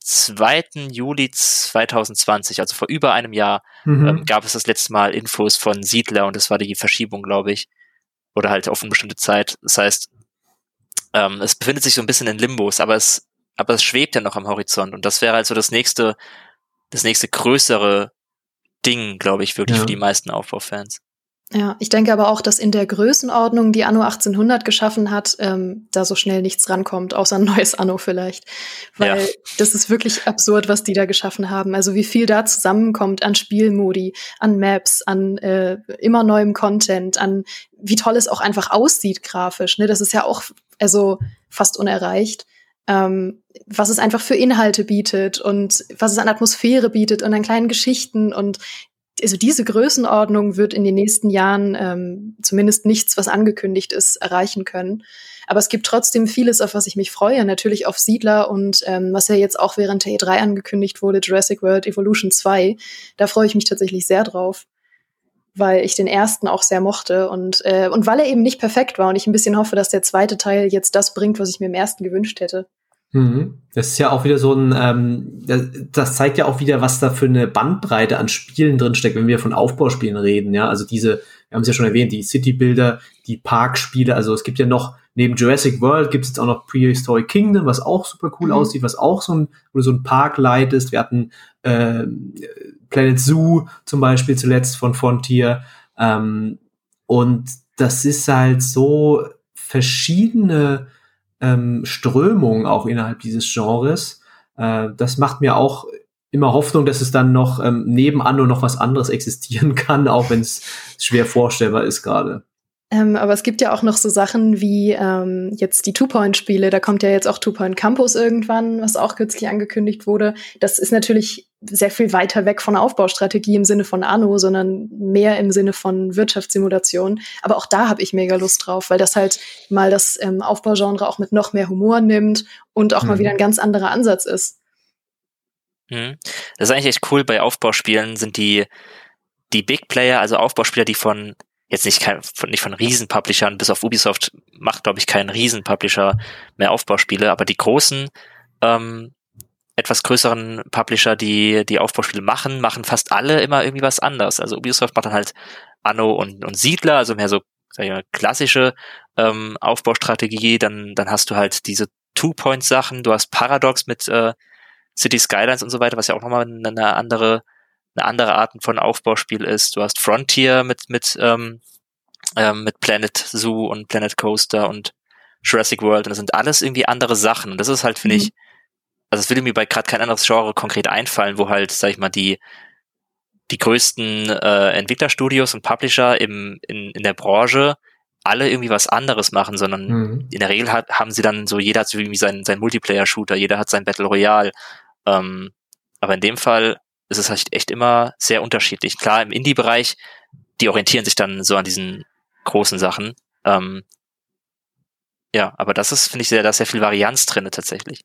2. Juli 2020, also vor über einem Jahr, mhm. ähm, gab es das letzte Mal Infos von Siedler und es war die Verschiebung, glaube ich. Oder halt auf eine bestimmte Zeit. Das heißt, ähm, es befindet sich so ein bisschen in Limbos, aber es, aber es schwebt ja noch am Horizont. Und das wäre also das nächste, das nächste größere Ding, glaube ich, wirklich ja. für die meisten Aufbaufans. Ja, ich denke aber auch, dass in der Größenordnung, die Anno 1800 geschaffen hat, ähm, da so schnell nichts rankommt, außer ein neues Anno vielleicht. Weil ja. das ist wirklich absurd, was die da geschaffen haben. Also wie viel da zusammenkommt an Spielmodi, an Maps, an äh, immer neuem Content, an wie toll es auch einfach aussieht grafisch. Ne? Das ist ja auch also fast unerreicht. Ähm, was es einfach für Inhalte bietet und was es an Atmosphäre bietet und an kleinen Geschichten und also diese Größenordnung wird in den nächsten Jahren ähm, zumindest nichts, was angekündigt ist, erreichen können. Aber es gibt trotzdem vieles, auf was ich mich freue. Natürlich auf Siedler und ähm, was ja jetzt auch während der E3 angekündigt wurde, Jurassic World Evolution 2. Da freue ich mich tatsächlich sehr drauf. weil ich den ersten auch sehr mochte und, äh, und weil er eben nicht perfekt war und ich ein bisschen hoffe, dass der zweite Teil jetzt das bringt, was ich mir im ersten gewünscht hätte. Mhm. Das ist ja auch wieder so ein, ähm, das zeigt ja auch wieder, was da für eine Bandbreite an Spielen drinsteckt, wenn wir von Aufbauspielen reden, ja. Also diese, wir haben es ja schon erwähnt, die City-Bilder, die Parkspiele, also es gibt ja noch, neben Jurassic World gibt es jetzt auch noch Prehistoric Kingdom, was auch super cool mhm. aussieht, was auch so ein, wo du so ein Park leitest. Wir hatten äh, Planet Zoo zum Beispiel zuletzt von Frontier. Ähm, und das ist halt so verschiedene ähm, Strömungen auch innerhalb dieses Genres. Äh, das macht mir auch immer Hoffnung, dass es dann noch ähm, nebenan nur noch was anderes existieren kann, auch wenn es schwer vorstellbar ist gerade. Ähm, aber es gibt ja auch noch so Sachen wie ähm, jetzt die Two-Point-Spiele. Da kommt ja jetzt auch Two-Point Campus irgendwann, was auch kürzlich angekündigt wurde. Das ist natürlich sehr viel weiter weg von Aufbaustrategie im Sinne von Anno, sondern mehr im Sinne von Wirtschaftssimulation. Aber auch da habe ich mega Lust drauf, weil das halt mal das ähm, Aufbaugenre auch mit noch mehr Humor nimmt und auch mhm. mal wieder ein ganz anderer Ansatz ist. Mhm. Das ist eigentlich echt cool bei Aufbauspielen, sind die, die Big Player, also Aufbauspieler, die von jetzt nicht, kein, von, nicht von Riesen-Publishern, bis auf Ubisoft macht, glaube ich, kein Riesen-Publisher mehr Aufbauspiele, aber die großen, ähm, etwas größeren Publisher, die die Aufbauspiele machen, machen fast alle immer irgendwie was anders. Also Ubisoft macht dann halt Anno und, und Siedler, also mehr so sag ich mal, klassische ähm, Aufbaustrategie. Dann, dann hast du halt diese Two-Point-Sachen, du hast Paradox mit äh, City Skylines und so weiter, was ja auch nochmal eine andere eine andere Art von Aufbauspiel ist. Du hast Frontier mit, mit, ähm, ähm, mit Planet Zoo und Planet Coaster und Jurassic World und das sind alles irgendwie andere Sachen. Und das ist halt, finde mhm. ich, also es würde mir bei gerade kein anderes Genre konkret einfallen, wo halt, sag ich mal, die, die größten äh, Entwicklerstudios und Publisher im, in, in der Branche alle irgendwie was anderes machen, sondern mhm. in der Regel hat, haben sie dann so, jeder hat so irgendwie seinen, seinen Multiplayer-Shooter, jeder hat sein Battle Royale. Ähm, aber in dem Fall ist es halt echt immer sehr unterschiedlich. Klar, im Indie-Bereich, die orientieren sich dann so an diesen großen Sachen. Ähm, ja, aber das ist, finde ich, sehr, da ist sehr viel Varianz drinne tatsächlich.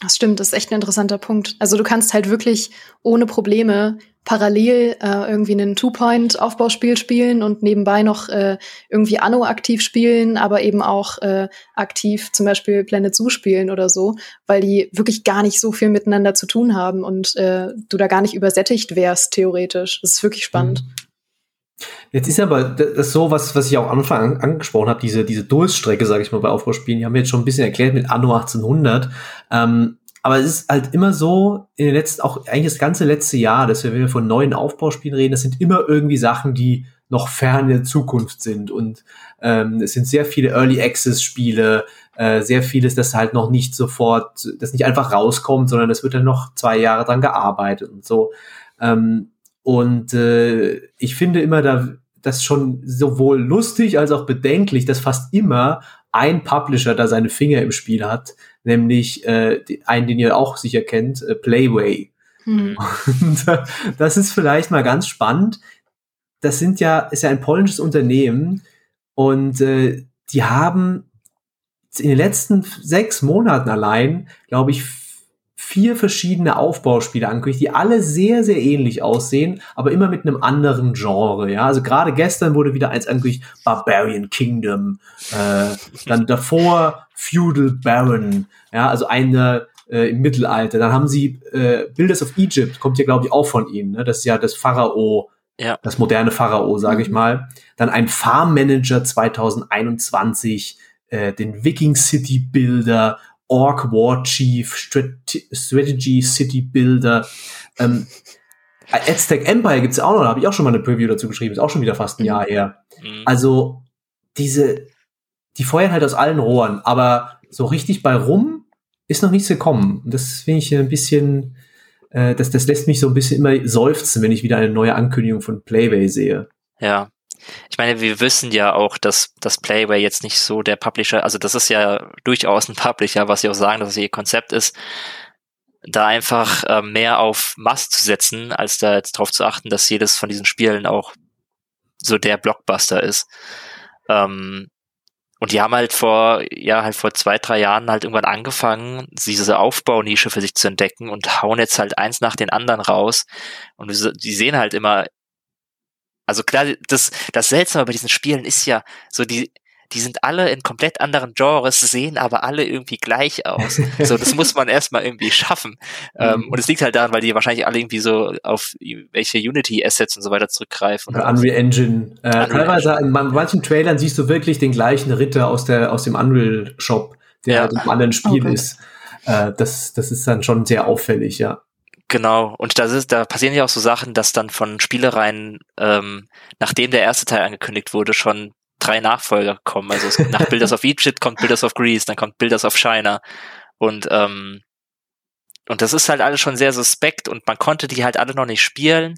Das stimmt, das ist echt ein interessanter Punkt. Also du kannst halt wirklich ohne Probleme parallel äh, irgendwie einen Two-Point-Aufbauspiel spielen und nebenbei noch äh, irgendwie Anno aktiv spielen, aber eben auch äh, aktiv zum Beispiel Planet Zoo spielen oder so, weil die wirklich gar nicht so viel miteinander zu tun haben und äh, du da gar nicht übersättigt wärst, theoretisch. Das ist wirklich spannend. Mhm. Jetzt ist aber das so, was, was ich auch am Anfang angesprochen habe, diese, diese Durststrecke, sage ich mal, bei Aufbauspielen, die haben wir jetzt schon ein bisschen erklärt mit Anno 1800. Ähm, aber es ist halt immer so, in den letzten, auch eigentlich das ganze letzte Jahr, dass wir, wenn wir von neuen Aufbauspielen reden, das sind immer irgendwie Sachen, die noch fern in der Zukunft sind. Und ähm, es sind sehr viele Early Access Spiele, äh, sehr vieles, das halt noch nicht sofort, das nicht einfach rauskommt, sondern es wird dann noch zwei Jahre dran gearbeitet und so. Ähm, und äh, ich finde immer da das schon sowohl lustig als auch bedenklich, dass fast immer ein Publisher da seine Finger im Spiel hat, nämlich äh, einen, den ihr auch sicher kennt, äh, Playway. Mhm. Und äh, das ist vielleicht mal ganz spannend. Das sind ja, ist ja ein polnisches Unternehmen und äh, die haben in den letzten sechs Monaten allein, glaube ich, vier verschiedene Aufbauspiele angekündigt, die alle sehr, sehr ähnlich aussehen, aber immer mit einem anderen Genre. Ja, also gerade gestern wurde wieder eins angekündigt, Barbarian Kingdom, äh, dann davor Feudal Baron, ja, also eine äh, im Mittelalter. Dann haben sie äh, Builders of Egypt, kommt ja glaube ich auch von ihnen. Ne? Das ist ja das Pharao, ja. das moderne Pharao, sage mhm. ich mal. Dann ein Farm Manager 2021, äh, den Viking City Builder Orc War Chief, Strategy City Builder. Ähm, Aztec Empire gibt's auch noch, da habe ich auch schon mal eine Preview dazu geschrieben, ist auch schon wieder fast ein Jahr her. Mhm. Also diese, die feuern halt aus allen Rohren, aber so richtig bei rum ist noch nichts gekommen. Das finde ich ein bisschen, äh, das, das lässt mich so ein bisschen immer seufzen, wenn ich wieder eine neue Ankündigung von Playway sehe. Ja, ich meine, wir wissen ja auch, dass das Playway jetzt nicht so der Publisher, also das ist ja durchaus ein Publisher, was sie auch sagen, dass es ihr Konzept ist, da einfach äh, mehr auf Mass zu setzen, als da jetzt darauf zu achten, dass jedes von diesen Spielen auch so der Blockbuster ist. Ähm, und die haben halt vor, ja, halt vor zwei, drei Jahren halt irgendwann angefangen, diese Aufbaunische für sich zu entdecken und hauen jetzt halt eins nach den anderen raus. Und die sehen halt immer Also klar, das, das Seltsame bei diesen Spielen ist ja so die, die sind alle in komplett anderen Genres, sehen aber alle irgendwie gleich aus. So, das muss man erstmal irgendwie schaffen. Ähm, mhm. und es liegt halt daran, weil die wahrscheinlich alle irgendwie so auf welche Unity-Assets und so weiter zurückgreifen. Oder Unreal Engine. Äh, Unreal teilweise Engine. in manchen Trailern siehst du wirklich den gleichen Ritter aus der aus dem Unreal Shop, der ja. in einem anderen Spiel okay. ist. Äh, das, das ist dann schon sehr auffällig, ja. Genau, und da, ist, da passieren ja auch so Sachen, dass dann von Spielereien, ähm, nachdem der erste Teil angekündigt wurde, schon drei Nachfolger kommen. Also es, nach Builders of Egypt kommt Builders of Greece, dann kommt Builders of China. Und, ähm, und das ist halt alles schon sehr suspekt und man konnte die halt alle noch nicht spielen,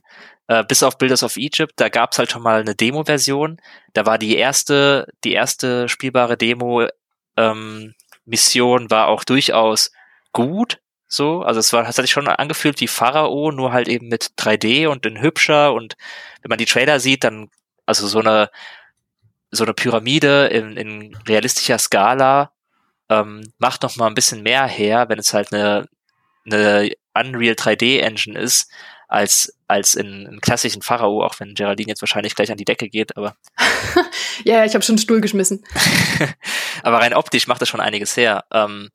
äh, bis auf Builders of Egypt. Da gab's halt schon mal eine Demo-Version. Da war die erste, die erste spielbare Demo ähm, Mission war auch durchaus gut. So, also es war, es hat sich schon angefühlt wie Pharao, nur halt eben mit 3D und in hübscher und wenn man die Trailer sieht, dann, also so eine, so eine Pyramide in, in realistischer Skala ähm, macht noch mal ein bisschen mehr her, wenn es halt eine, eine Unreal 3D Engine ist, als, als in, in klassischen Pharao, auch wenn Geraldine jetzt wahrscheinlich gleich an die Decke geht, aber. ja, ich habe schon einen Stuhl geschmissen. aber rein optisch macht das schon einiges her. Ähm,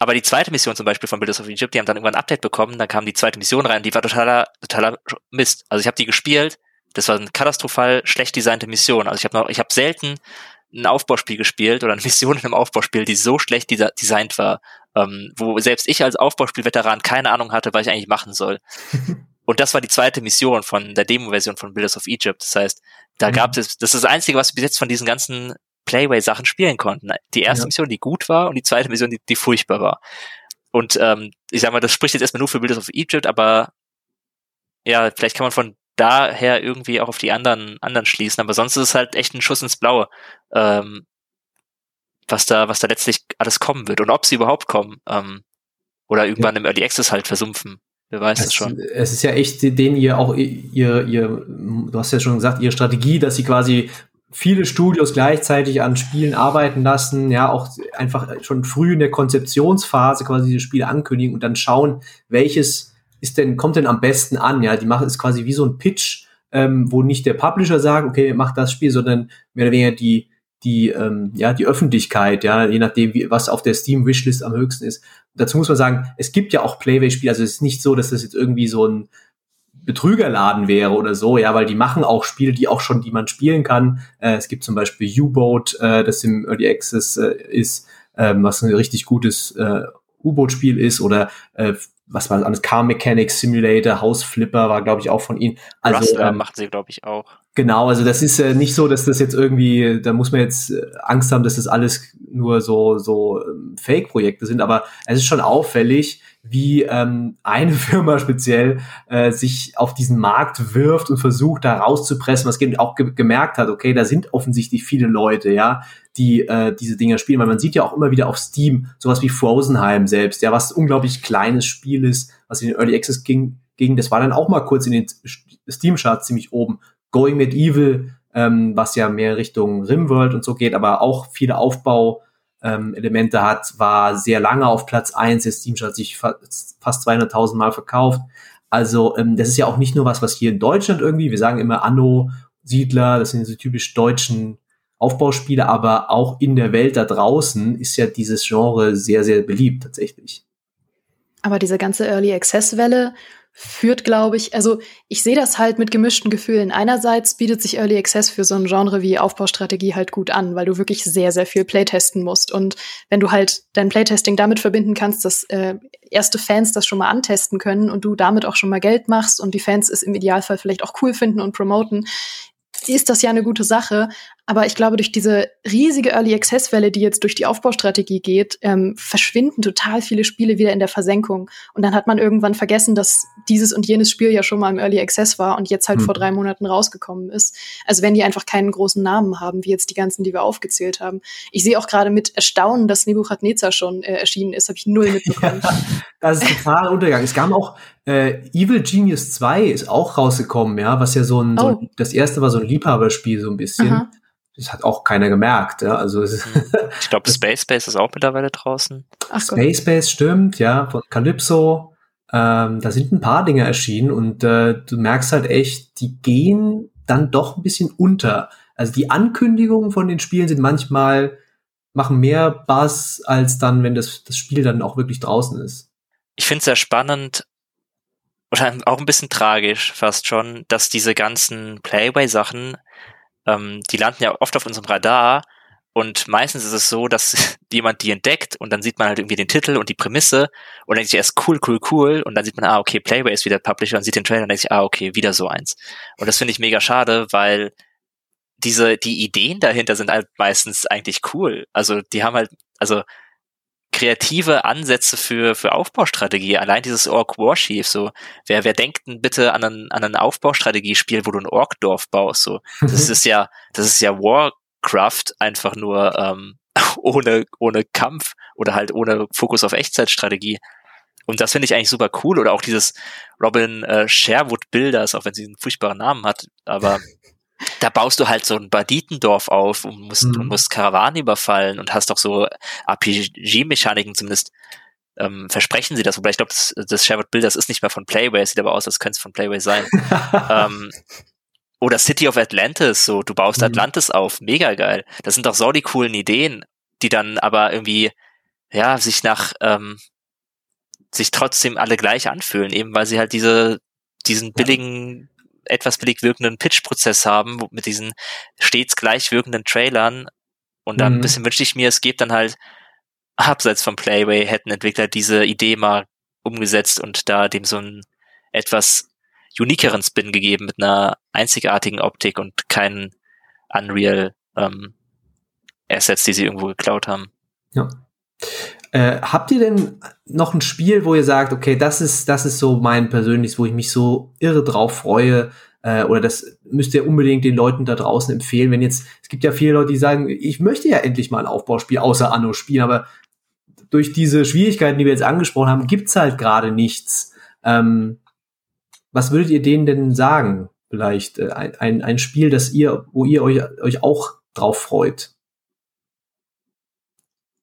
aber die zweite Mission zum Beispiel von Builders of Egypt, die haben dann irgendwann ein Update bekommen, dann kam die zweite Mission rein, die war totaler, totaler Mist. Also ich habe die gespielt, das war eine katastrophal schlecht designte Mission. Also ich habe noch, ich habe selten ein Aufbauspiel gespielt oder eine Mission in einem Aufbauspiel, die so schlecht designt war, ähm, wo selbst ich als Aufbauspielveteran keine Ahnung hatte, was ich eigentlich machen soll. Und das war die zweite Mission von der Demo-Version von Builders of Egypt. Das heißt, da mhm. gab es, das ist das Einzige, was wir bis jetzt von diesen ganzen Playway-Sachen spielen konnten. Die erste ja. Mission, die gut war, und die zweite Mission, die, die furchtbar war. Und ähm, ich sag mal, das spricht jetzt erstmal nur für Builders of Egypt, aber ja, vielleicht kann man von daher irgendwie auch auf die anderen, anderen schließen. Aber sonst ist es halt echt ein Schuss ins Blaue, ähm, was da, was da letztlich alles kommen wird und ob sie überhaupt kommen. Ähm, oder irgendwann ja. im Early Access halt versumpfen. Wer weiß es, schon. Es ist ja echt, den ihr auch, ihr, ihr, du hast ja schon gesagt, ihre Strategie, dass sie quasi viele Studios gleichzeitig an Spielen arbeiten lassen, ja, auch einfach schon früh in der Konzeptionsphase quasi diese Spiele ankündigen und dann schauen, welches ist denn, kommt denn am besten an? Ja, die machen es quasi wie so ein Pitch, ähm, wo nicht der Publisher sagt, okay, mach das Spiel, sondern mehr oder weniger die, die, ähm, ja, die Öffentlichkeit, ja, je nachdem, wie, was auf der Steam-Wishlist am höchsten ist. dazu muss man sagen, es gibt ja auch Playway-Spiele, also es ist nicht so, dass das jetzt irgendwie so ein Betrügerladen wäre oder so, ja, weil die machen auch Spiele, die auch schon, die man spielen kann. Äh, es gibt zum Beispiel U-Boat, äh, das im Early Access äh, ist, ähm, was ein richtig gutes äh, U-Boot-Spiel ist oder äh, was war das alles? Car Mechanics Simulator, House Flipper war, glaube ich, auch von ihnen. Also Rustler ähm, macht sie, glaube ich, auch. Genau, also das ist äh, nicht so, dass das jetzt irgendwie, da muss man jetzt äh, Angst haben, dass das alles nur so so ähm, Fake-Projekte sind, aber es ist schon auffällig, wie ähm, eine Firma speziell äh, sich auf diesen Markt wirft und versucht, da rauszupressen, was auch ge gemerkt hat, okay, da sind offensichtlich viele Leute, ja, die äh, diese Dinger spielen, weil man sieht ja auch immer wieder auf Steam sowas wie Frozenheim selbst, ja, was unglaublich kleines Spiel ist, was in den Early Access ging, ging. Das war dann auch mal kurz in den Steam-Charts ziemlich oben. Going Medieval, ähm, was ja mehr Richtung Rimworld und so geht, aber auch viele Aufbau- ähm, Elemente hat, war sehr lange auf Platz eins. Der Steam hat sich fa fast 200.000 Mal verkauft. Also ähm, das ist ja auch nicht nur was, was hier in Deutschland irgendwie, wir sagen immer Anno, Siedler, das sind so typisch deutschen Aufbauspiele, aber auch in der Welt da draußen ist ja dieses Genre sehr, sehr beliebt tatsächlich. Aber diese ganze Early Access Welle führt, glaube ich, also ich sehe das halt mit gemischten Gefühlen. Einerseits bietet sich Early Access für so ein Genre wie Aufbaustrategie halt gut an, weil du wirklich sehr, sehr viel Playtesten musst. Und wenn du halt dein Playtesting damit verbinden kannst, dass äh, erste Fans das schon mal antesten können und du damit auch schon mal Geld machst und die Fans es im Idealfall vielleicht auch cool finden und promoten, ist das ja eine gute Sache. Aber ich glaube, durch diese riesige Early Access Welle, die jetzt durch die Aufbaustrategie geht, ähm, verschwinden total viele Spiele wieder in der Versenkung. Und dann hat man irgendwann vergessen, dass dieses und jenes Spiel ja schon mal im Early Access war und jetzt halt hm. vor drei Monaten rausgekommen ist. Also wenn die einfach keinen großen Namen haben, wie jetzt die ganzen, die wir aufgezählt haben. Ich sehe auch gerade mit Erstaunen, dass Nebuchadnezzar schon äh, erschienen ist, habe ich null mitbekommen. ja, das ist total Untergang. Es kam auch äh, Evil Genius 2 ist auch rausgekommen, ja, was ja so ein, oh. so, das erste war so ein Liebhaberspiel so ein bisschen. Aha. Das hat auch keiner gemerkt, ja. Also hm. ich glaube, Space Space ist auch mittlerweile draußen. Ach Space Space stimmt, ja, von Calypso. Ähm, da sind ein paar Dinge erschienen und äh, du merkst halt echt, die gehen dann doch ein bisschen unter. Also die Ankündigungen von den Spielen sind manchmal, machen mehr Buzz, als dann, wenn das, das Spiel dann auch wirklich draußen ist. Ich finde es sehr spannend, oder auch ein bisschen tragisch fast schon, dass diese ganzen Playway-Sachen, ähm, die landen ja oft auf unserem Radar und meistens ist es so, dass jemand die entdeckt und dann sieht man halt irgendwie den Titel und die Prämisse und denkt sich erst cool, cool, cool und dann sieht man, ah, okay, Playway ist wieder Publisher und sieht den Trailer und denkt sich, ah, okay, wieder so eins. Und das finde ich mega schade, weil diese, die Ideen dahinter sind halt meistens eigentlich cool. Also die haben halt, also kreative Ansätze für, für Aufbaustrategie. Allein dieses Orc Warschief, so, wer, wer denkt denn bitte an ein, an ein Aufbaustrategiespiel, wo du ein Ork-Dorf baust, so. Das ist ja, das ist ja Warcraft einfach nur, ähm, ohne, ohne Kampf oder halt ohne Fokus auf Echtzeitstrategie. Und das finde ich eigentlich super cool. Oder auch dieses Robin äh, Sherwood Builders, auch wenn sie einen furchtbaren Namen hat, aber da baust du halt so ein Banditendorf auf und musst, mhm. und musst Karawanen überfallen und hast doch so RPG-Mechaniken zumindest ähm, versprechen sie das, wobei ich glaube, das, das Sherwood Builders ist nicht mehr von Playway, sieht aber aus, als könnte es von Playway sein. ähm, oder City of Atlantis, so, du baust mhm. Atlantis auf, mega geil. Das sind doch so die coolen Ideen, die dann aber irgendwie, ja, sich nach, ähm, sich trotzdem alle gleich anfühlen, eben weil sie halt diese, diesen billigen etwas billig wirkenden Pitch-Prozess haben, mit diesen stets gleich wirkenden Trailern. Und dann mhm. ein bisschen wünschte ich mir, es gibt dann halt abseits von Playway hätten Entwickler diese Idee mal umgesetzt und da dem so einen etwas unikeren Spin gegeben mit einer einzigartigen Optik und keinen Unreal ähm, Assets, die sie irgendwo geklaut haben. Ja. Äh, habt ihr denn noch ein Spiel, wo ihr sagt, okay, das ist, das ist so mein persönliches, wo ich mich so irre drauf freue, äh, oder das müsst ihr unbedingt den Leuten da draußen empfehlen, wenn jetzt, es gibt ja viele Leute, die sagen, ich möchte ja endlich mal ein Aufbauspiel außer Anno spielen, aber durch diese Schwierigkeiten, die wir jetzt angesprochen haben, gibt's halt gerade nichts. Ähm, was würdet ihr denen denn sagen? Vielleicht äh, ein, ein Spiel, das ihr, wo ihr euch, euch auch drauf freut?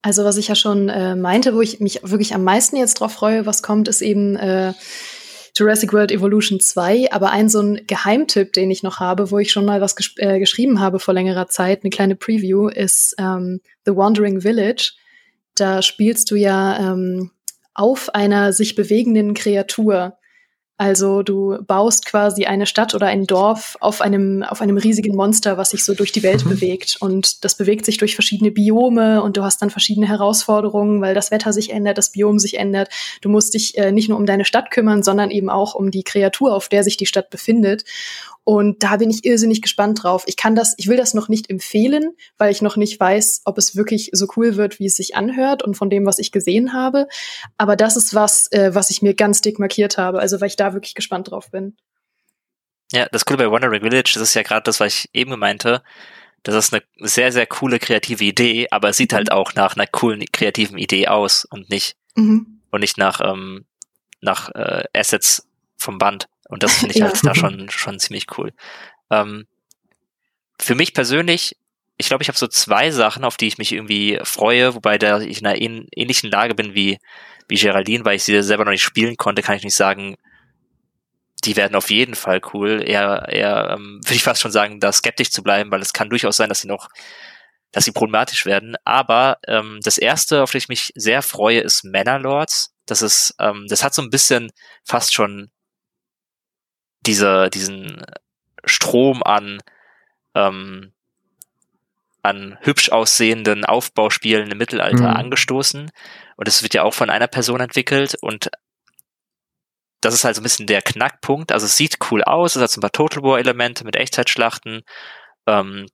Also was ich ja schon äh, meinte, wo ich mich wirklich am meisten jetzt drauf freue, was kommt, ist eben äh, Jurassic World Evolution 2. Aber ein so ein Geheimtipp, den ich noch habe, wo ich schon mal was ges äh, geschrieben habe vor längerer Zeit, eine kleine Preview, ist ähm, The Wandering Village. Da spielst du ja ähm, auf einer sich bewegenden Kreatur. Also du baust quasi eine Stadt oder ein Dorf auf einem, auf einem riesigen Monster, was sich so durch die Welt mhm. bewegt. Und das bewegt sich durch verschiedene Biome und du hast dann verschiedene Herausforderungen, weil das Wetter sich ändert, das Biom sich ändert. Du musst dich äh, nicht nur um deine Stadt kümmern, sondern eben auch um die Kreatur, auf der sich die Stadt befindet. Und da bin ich irrsinnig gespannt drauf. Ich kann das, ich will das noch nicht empfehlen, weil ich noch nicht weiß, ob es wirklich so cool wird, wie es sich anhört und von dem, was ich gesehen habe. Aber das ist was, äh, was ich mir ganz dick markiert habe, also weil ich da wirklich gespannt drauf bin. Ja, das Coole bei Wandering Village, das ist ja gerade das, was ich eben meinte. Das ist eine sehr, sehr coole kreative Idee, aber es sieht halt mhm. auch nach einer coolen kreativen Idee aus und nicht, mhm. und nicht nach, ähm, nach äh, Assets vom Band. Und das finde ich ja. halt da schon, schon ziemlich cool. Ähm, für mich persönlich, ich glaube, ich habe so zwei Sachen, auf die ich mich irgendwie freue, wobei da ich in einer ähnlichen Lage bin wie, wie Geraldine, weil ich sie selber noch nicht spielen konnte, kann ich nicht sagen, die werden auf jeden Fall cool. Eher, eher ähm, würde ich fast schon sagen, da skeptisch zu bleiben, weil es kann durchaus sein, dass sie noch, dass sie problematisch werden. Aber ähm, das erste, auf das ich mich sehr freue, ist Manor Das ist, ähm, das hat so ein bisschen fast schon diese, diesen Strom an, ähm, an hübsch aussehenden Aufbauspielen im Mittelalter mhm. angestoßen. Und es wird ja auch von einer Person entwickelt und das ist halt so ein bisschen der Knackpunkt. Also es sieht cool aus, es hat so ein paar Total War Elemente mit Echtzeitschlachten. Ähm,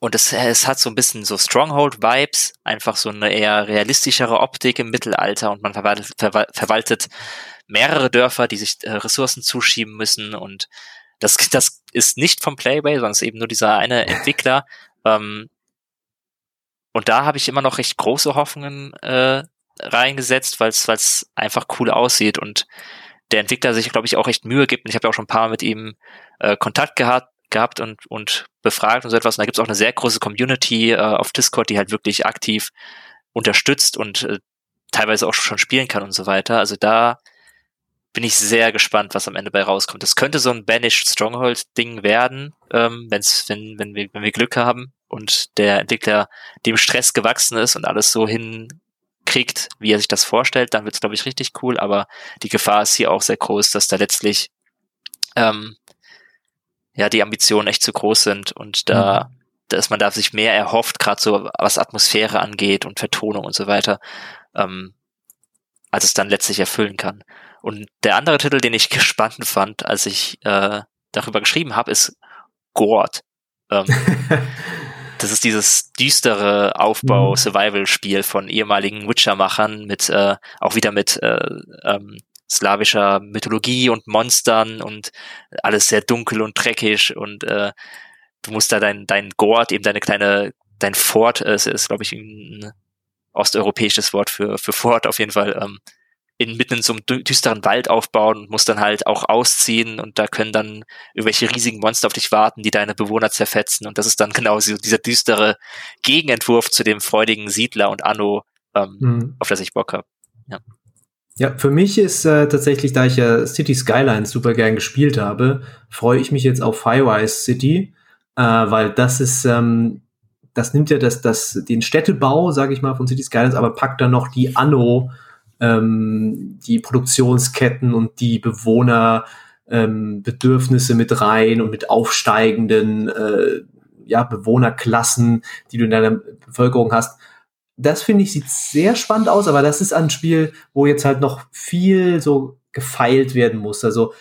und es, es hat so ein bisschen so Stronghold-Vibes, einfach so eine eher realistischere Optik im Mittelalter und man verwaltet, verwaltet mehrere Dörfer, die sich äh, Ressourcen zuschieben müssen und das, das ist nicht vom Playway, sondern es ist eben nur dieser eine Entwickler. Ähm, und da habe ich immer noch recht große Hoffnungen äh, reingesetzt, weil es einfach cool aussieht und der Entwickler sich, glaube ich, auch recht Mühe gibt. Und ich habe ja auch schon ein paar Mal mit ihm äh, Kontakt gehabt, gehabt und, und befragt und so etwas. Und da gibt es auch eine sehr große Community äh, auf Discord, die halt wirklich aktiv unterstützt und äh, teilweise auch schon spielen kann und so weiter. Also da bin ich sehr gespannt, was am Ende bei rauskommt. Das könnte so ein Banished Stronghold-Ding werden, ähm, wenn's, wenn, wenn, wir, wenn wir Glück haben und der Entwickler dem Stress gewachsen ist und alles so hinkriegt, wie er sich das vorstellt, dann wird's glaube ich, richtig cool. Aber die Gefahr ist hier auch sehr groß, dass da letztlich ähm, ja die Ambitionen echt zu groß sind und da, mhm. dass man da sich mehr erhofft, gerade so was Atmosphäre angeht und Vertonung und so weiter, ähm, als es dann letztlich erfüllen kann. Und der andere Titel, den ich gespannt fand, als ich äh, darüber geschrieben habe, ist Gord. Ähm, das ist dieses düstere Aufbau-Survival-Spiel mhm. von ehemaligen Witcher-Machern mit äh, auch wieder mit äh, ähm, slawischer Mythologie und Monstern und alles sehr dunkel und dreckig und äh, du musst da dein dein Gord eben deine kleine dein Fort äh, ist, ist glaube ich ein osteuropäisches Wort für für Fort auf jeden Fall ähm, in mitten in so einem düsteren Wald aufbauen und musst dann halt auch ausziehen und da können dann irgendwelche riesigen Monster auf dich warten, die deine Bewohner zerfetzen und das ist dann genau so dieser düstere Gegenentwurf zu dem freudigen Siedler und Anno, ähm, mhm. auf das ich Bock habe. Ja. Ja, für mich ist äh, tatsächlich, da ich ja City Skylines super gern gespielt habe, freue ich mich jetzt auf Highwise City, äh, weil das ist, ähm, das nimmt ja das, das, den Städtebau, sage ich mal, von City Skylines, aber packt dann noch die Anno ähm, die Produktionsketten und die Bewohner ähm, Bedürfnisse mit rein und mit aufsteigenden äh, ja, Bewohnerklassen, die du in deiner Bevölkerung hast. Das finde ich sieht sehr spannend aus, aber das ist ein Spiel, wo jetzt halt noch viel so gefeilt werden muss. Also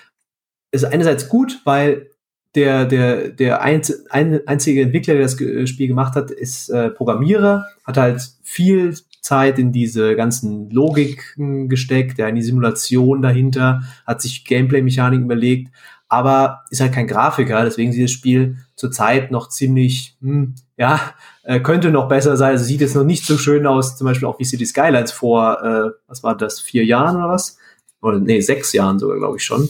ist einerseits gut, weil der, der, der einz, ein, einzige Entwickler, der das Spiel gemacht hat, ist äh, Programmierer, hat halt viel Zeit in diese ganzen Logiken gesteckt, ja, in die Simulation dahinter, hat sich Gameplay-Mechaniken überlegt, aber ist halt kein Grafiker, deswegen sieht das Spiel zurzeit noch ziemlich, hm, ja, äh, könnte noch besser sein. Also sieht jetzt noch nicht so schön aus, zum Beispiel auch wie City Skylines vor, äh, was war das, vier Jahren oder was? Oder nee, sechs Jahren sogar, glaube ich schon.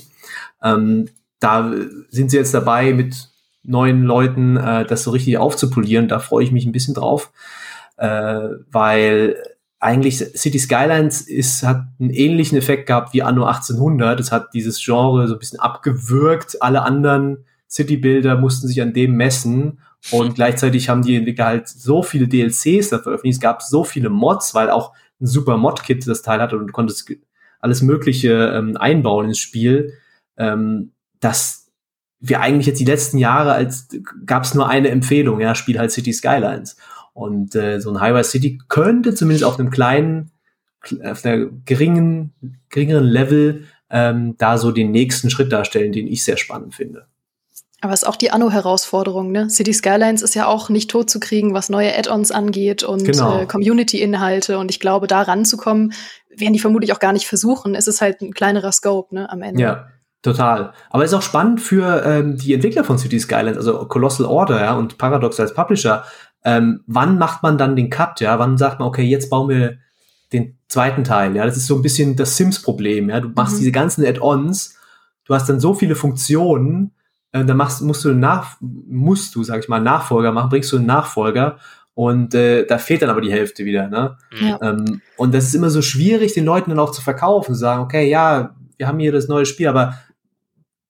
Ähm, da sind sie jetzt dabei, mit neuen Leuten äh, das so richtig aufzupolieren. Da freue ich mich ein bisschen drauf äh, weil eigentlich City Skylines ist, hat einen ähnlichen Effekt gehabt wie Anno 1800. Es hat dieses Genre so ein bisschen abgewürgt. Alle anderen City-Bilder mussten sich an dem messen. Und gleichzeitig haben die Entwickler halt so viele DLCs da veröffentlicht. Es gab so viele Mods, weil auch ein super Mod-Kit das Teil hatte und du konntest alles Mögliche ähm, einbauen ins Spiel, ähm, dass wir eigentlich jetzt die letzten Jahre als gab es nur eine Empfehlung, ja, spiel halt City Skylines. Und äh, so ein Highway City könnte zumindest auf einem kleinen, auf einer geringen, geringeren Level ähm, da so den nächsten Schritt darstellen, den ich sehr spannend finde. Aber es ist auch die Anno-Herausforderung, ne? City Skylines ist ja auch nicht tot zu kriegen, was neue Add-ons angeht und genau. äh, Community-Inhalte. Und ich glaube, da ranzukommen, werden die vermutlich auch gar nicht versuchen. Es ist halt ein kleinerer Scope, ne, am Ende. Ja, total. Aber es ist auch spannend für ähm, die Entwickler von City Skylines, also Colossal Order ja, und Paradox als Publisher, ähm, wann macht man dann den Cut, ja? Wann sagt man, okay, jetzt bauen wir den zweiten Teil, ja? Das ist so ein bisschen das Sims-Problem, ja? Du machst mhm. diese ganzen Add-ons, du hast dann so viele Funktionen, äh, dann machst, musst du nach, musst du, sag ich mal, Nachfolger machen, bringst du einen Nachfolger und äh, da fehlt dann aber die Hälfte wieder, ne? Ja. Ähm, und das ist immer so schwierig, den Leuten dann auch zu verkaufen, zu sagen, okay, ja, wir haben hier das neue Spiel, aber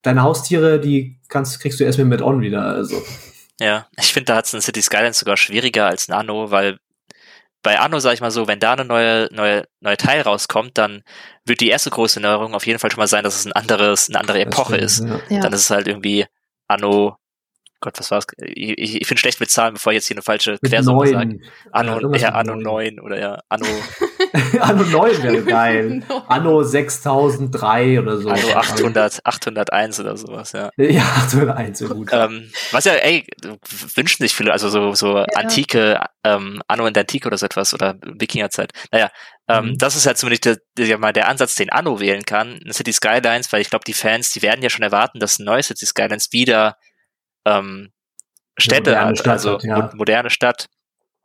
deine Haustiere, die kannst, kriegst du erst mit On wieder, also. Ja, ich finde, da hat es in City Skylines sogar schwieriger als Nano, weil bei Anno, sag ich mal so, wenn da eine neue, neue, neue Teil rauskommt, dann wird die erste große Neuerung auf jeden Fall schon mal sein, dass es ein anderes, eine andere Epoche stimmt, ist. Ja. Dann ist es halt irgendwie Anno Gott, was war's? Ich, ich, finde schlecht mit Zahlen, bevor ich jetzt hier eine falsche Quersumme sage. Anno, ja, ja Anno 9 oder ja, Anno. Anno 9 wäre geil. Anno 6003 oder so. Anno 800, 801 oder sowas, ja. Ja, 801, so gut. Ähm, was ja, ey, wünschen sich viele, also so, so ja. antike, ähm, Anno in der Antike oder so etwas oder Wikingerzeit. Naja, ähm, mhm. das ist halt zumindest der, der, mal der Ansatz, den Anno wählen kann. City Skylines, weil ich glaube, die Fans, die werden ja schon erwarten, dass ein neues City Skylines wieder ähm, Städte hat, Stadt also hat, ja. moderne Stadt,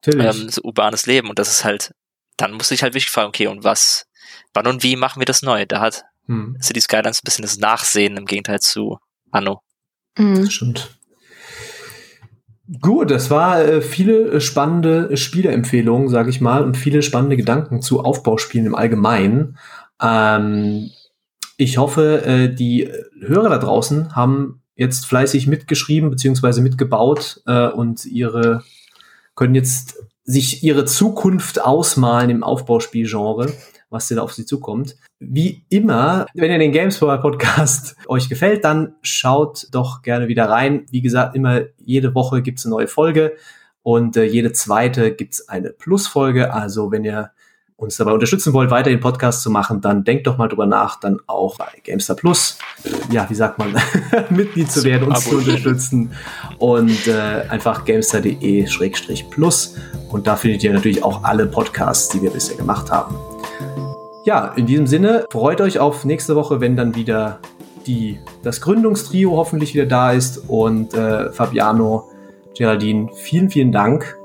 ähm, so urbanes Leben und das ist halt, dann muss ich halt wirklich fragen, okay, und was, wann und wie machen wir das neu? Da hat hm. City Skylines ein bisschen das Nachsehen im Gegenteil zu Anno. Mhm. Stimmt. Gut, das war äh, viele äh, spannende Spieleempfehlungen, sage ich mal, und viele spannende Gedanken zu Aufbauspielen im Allgemeinen. Ähm, ich hoffe, äh, die Hörer da draußen haben jetzt fleißig mitgeschrieben beziehungsweise mitgebaut äh, und ihre können jetzt sich ihre Zukunft ausmalen im Aufbauspielgenre, was denn auf sie zukommt. Wie immer, wenn ihr den Gamespower Podcast euch gefällt, dann schaut doch gerne wieder rein. Wie gesagt, immer jede Woche gibt's eine neue Folge und äh, jede zweite gibt's eine Plusfolge. Also wenn ihr uns dabei unterstützen wollt, weiter den Podcast zu machen, dann denkt doch mal drüber nach, dann auch bei Gamestar Plus, ja, wie sagt man, Mitglied zu werden, uns zu unterstützen. Und äh, einfach gamestar.de-plus und da findet ihr natürlich auch alle Podcasts, die wir bisher gemacht haben. Ja, in diesem Sinne, freut euch auf nächste Woche, wenn dann wieder die, das Gründungstrio hoffentlich wieder da ist. Und äh, Fabiano, Geraldine, vielen, vielen Dank.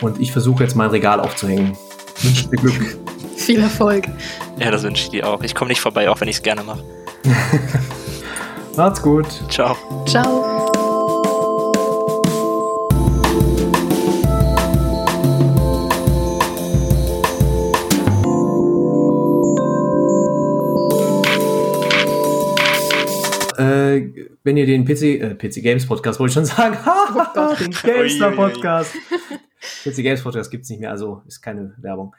Und ich versuche jetzt mein Regal aufzuhängen wünsche dir Glück. Viel Erfolg. Ja, das wünsche ich dir auch. Ich komme nicht vorbei, auch wenn ich es gerne mache. Macht's gut. Ciao. Ciao. Äh, wenn ihr den PC, äh, PC Games Podcast wollte ich schon sagen, oh den GameStar Podcast. PC Games Podcast gibt's nicht mehr, also ist keine Werbung.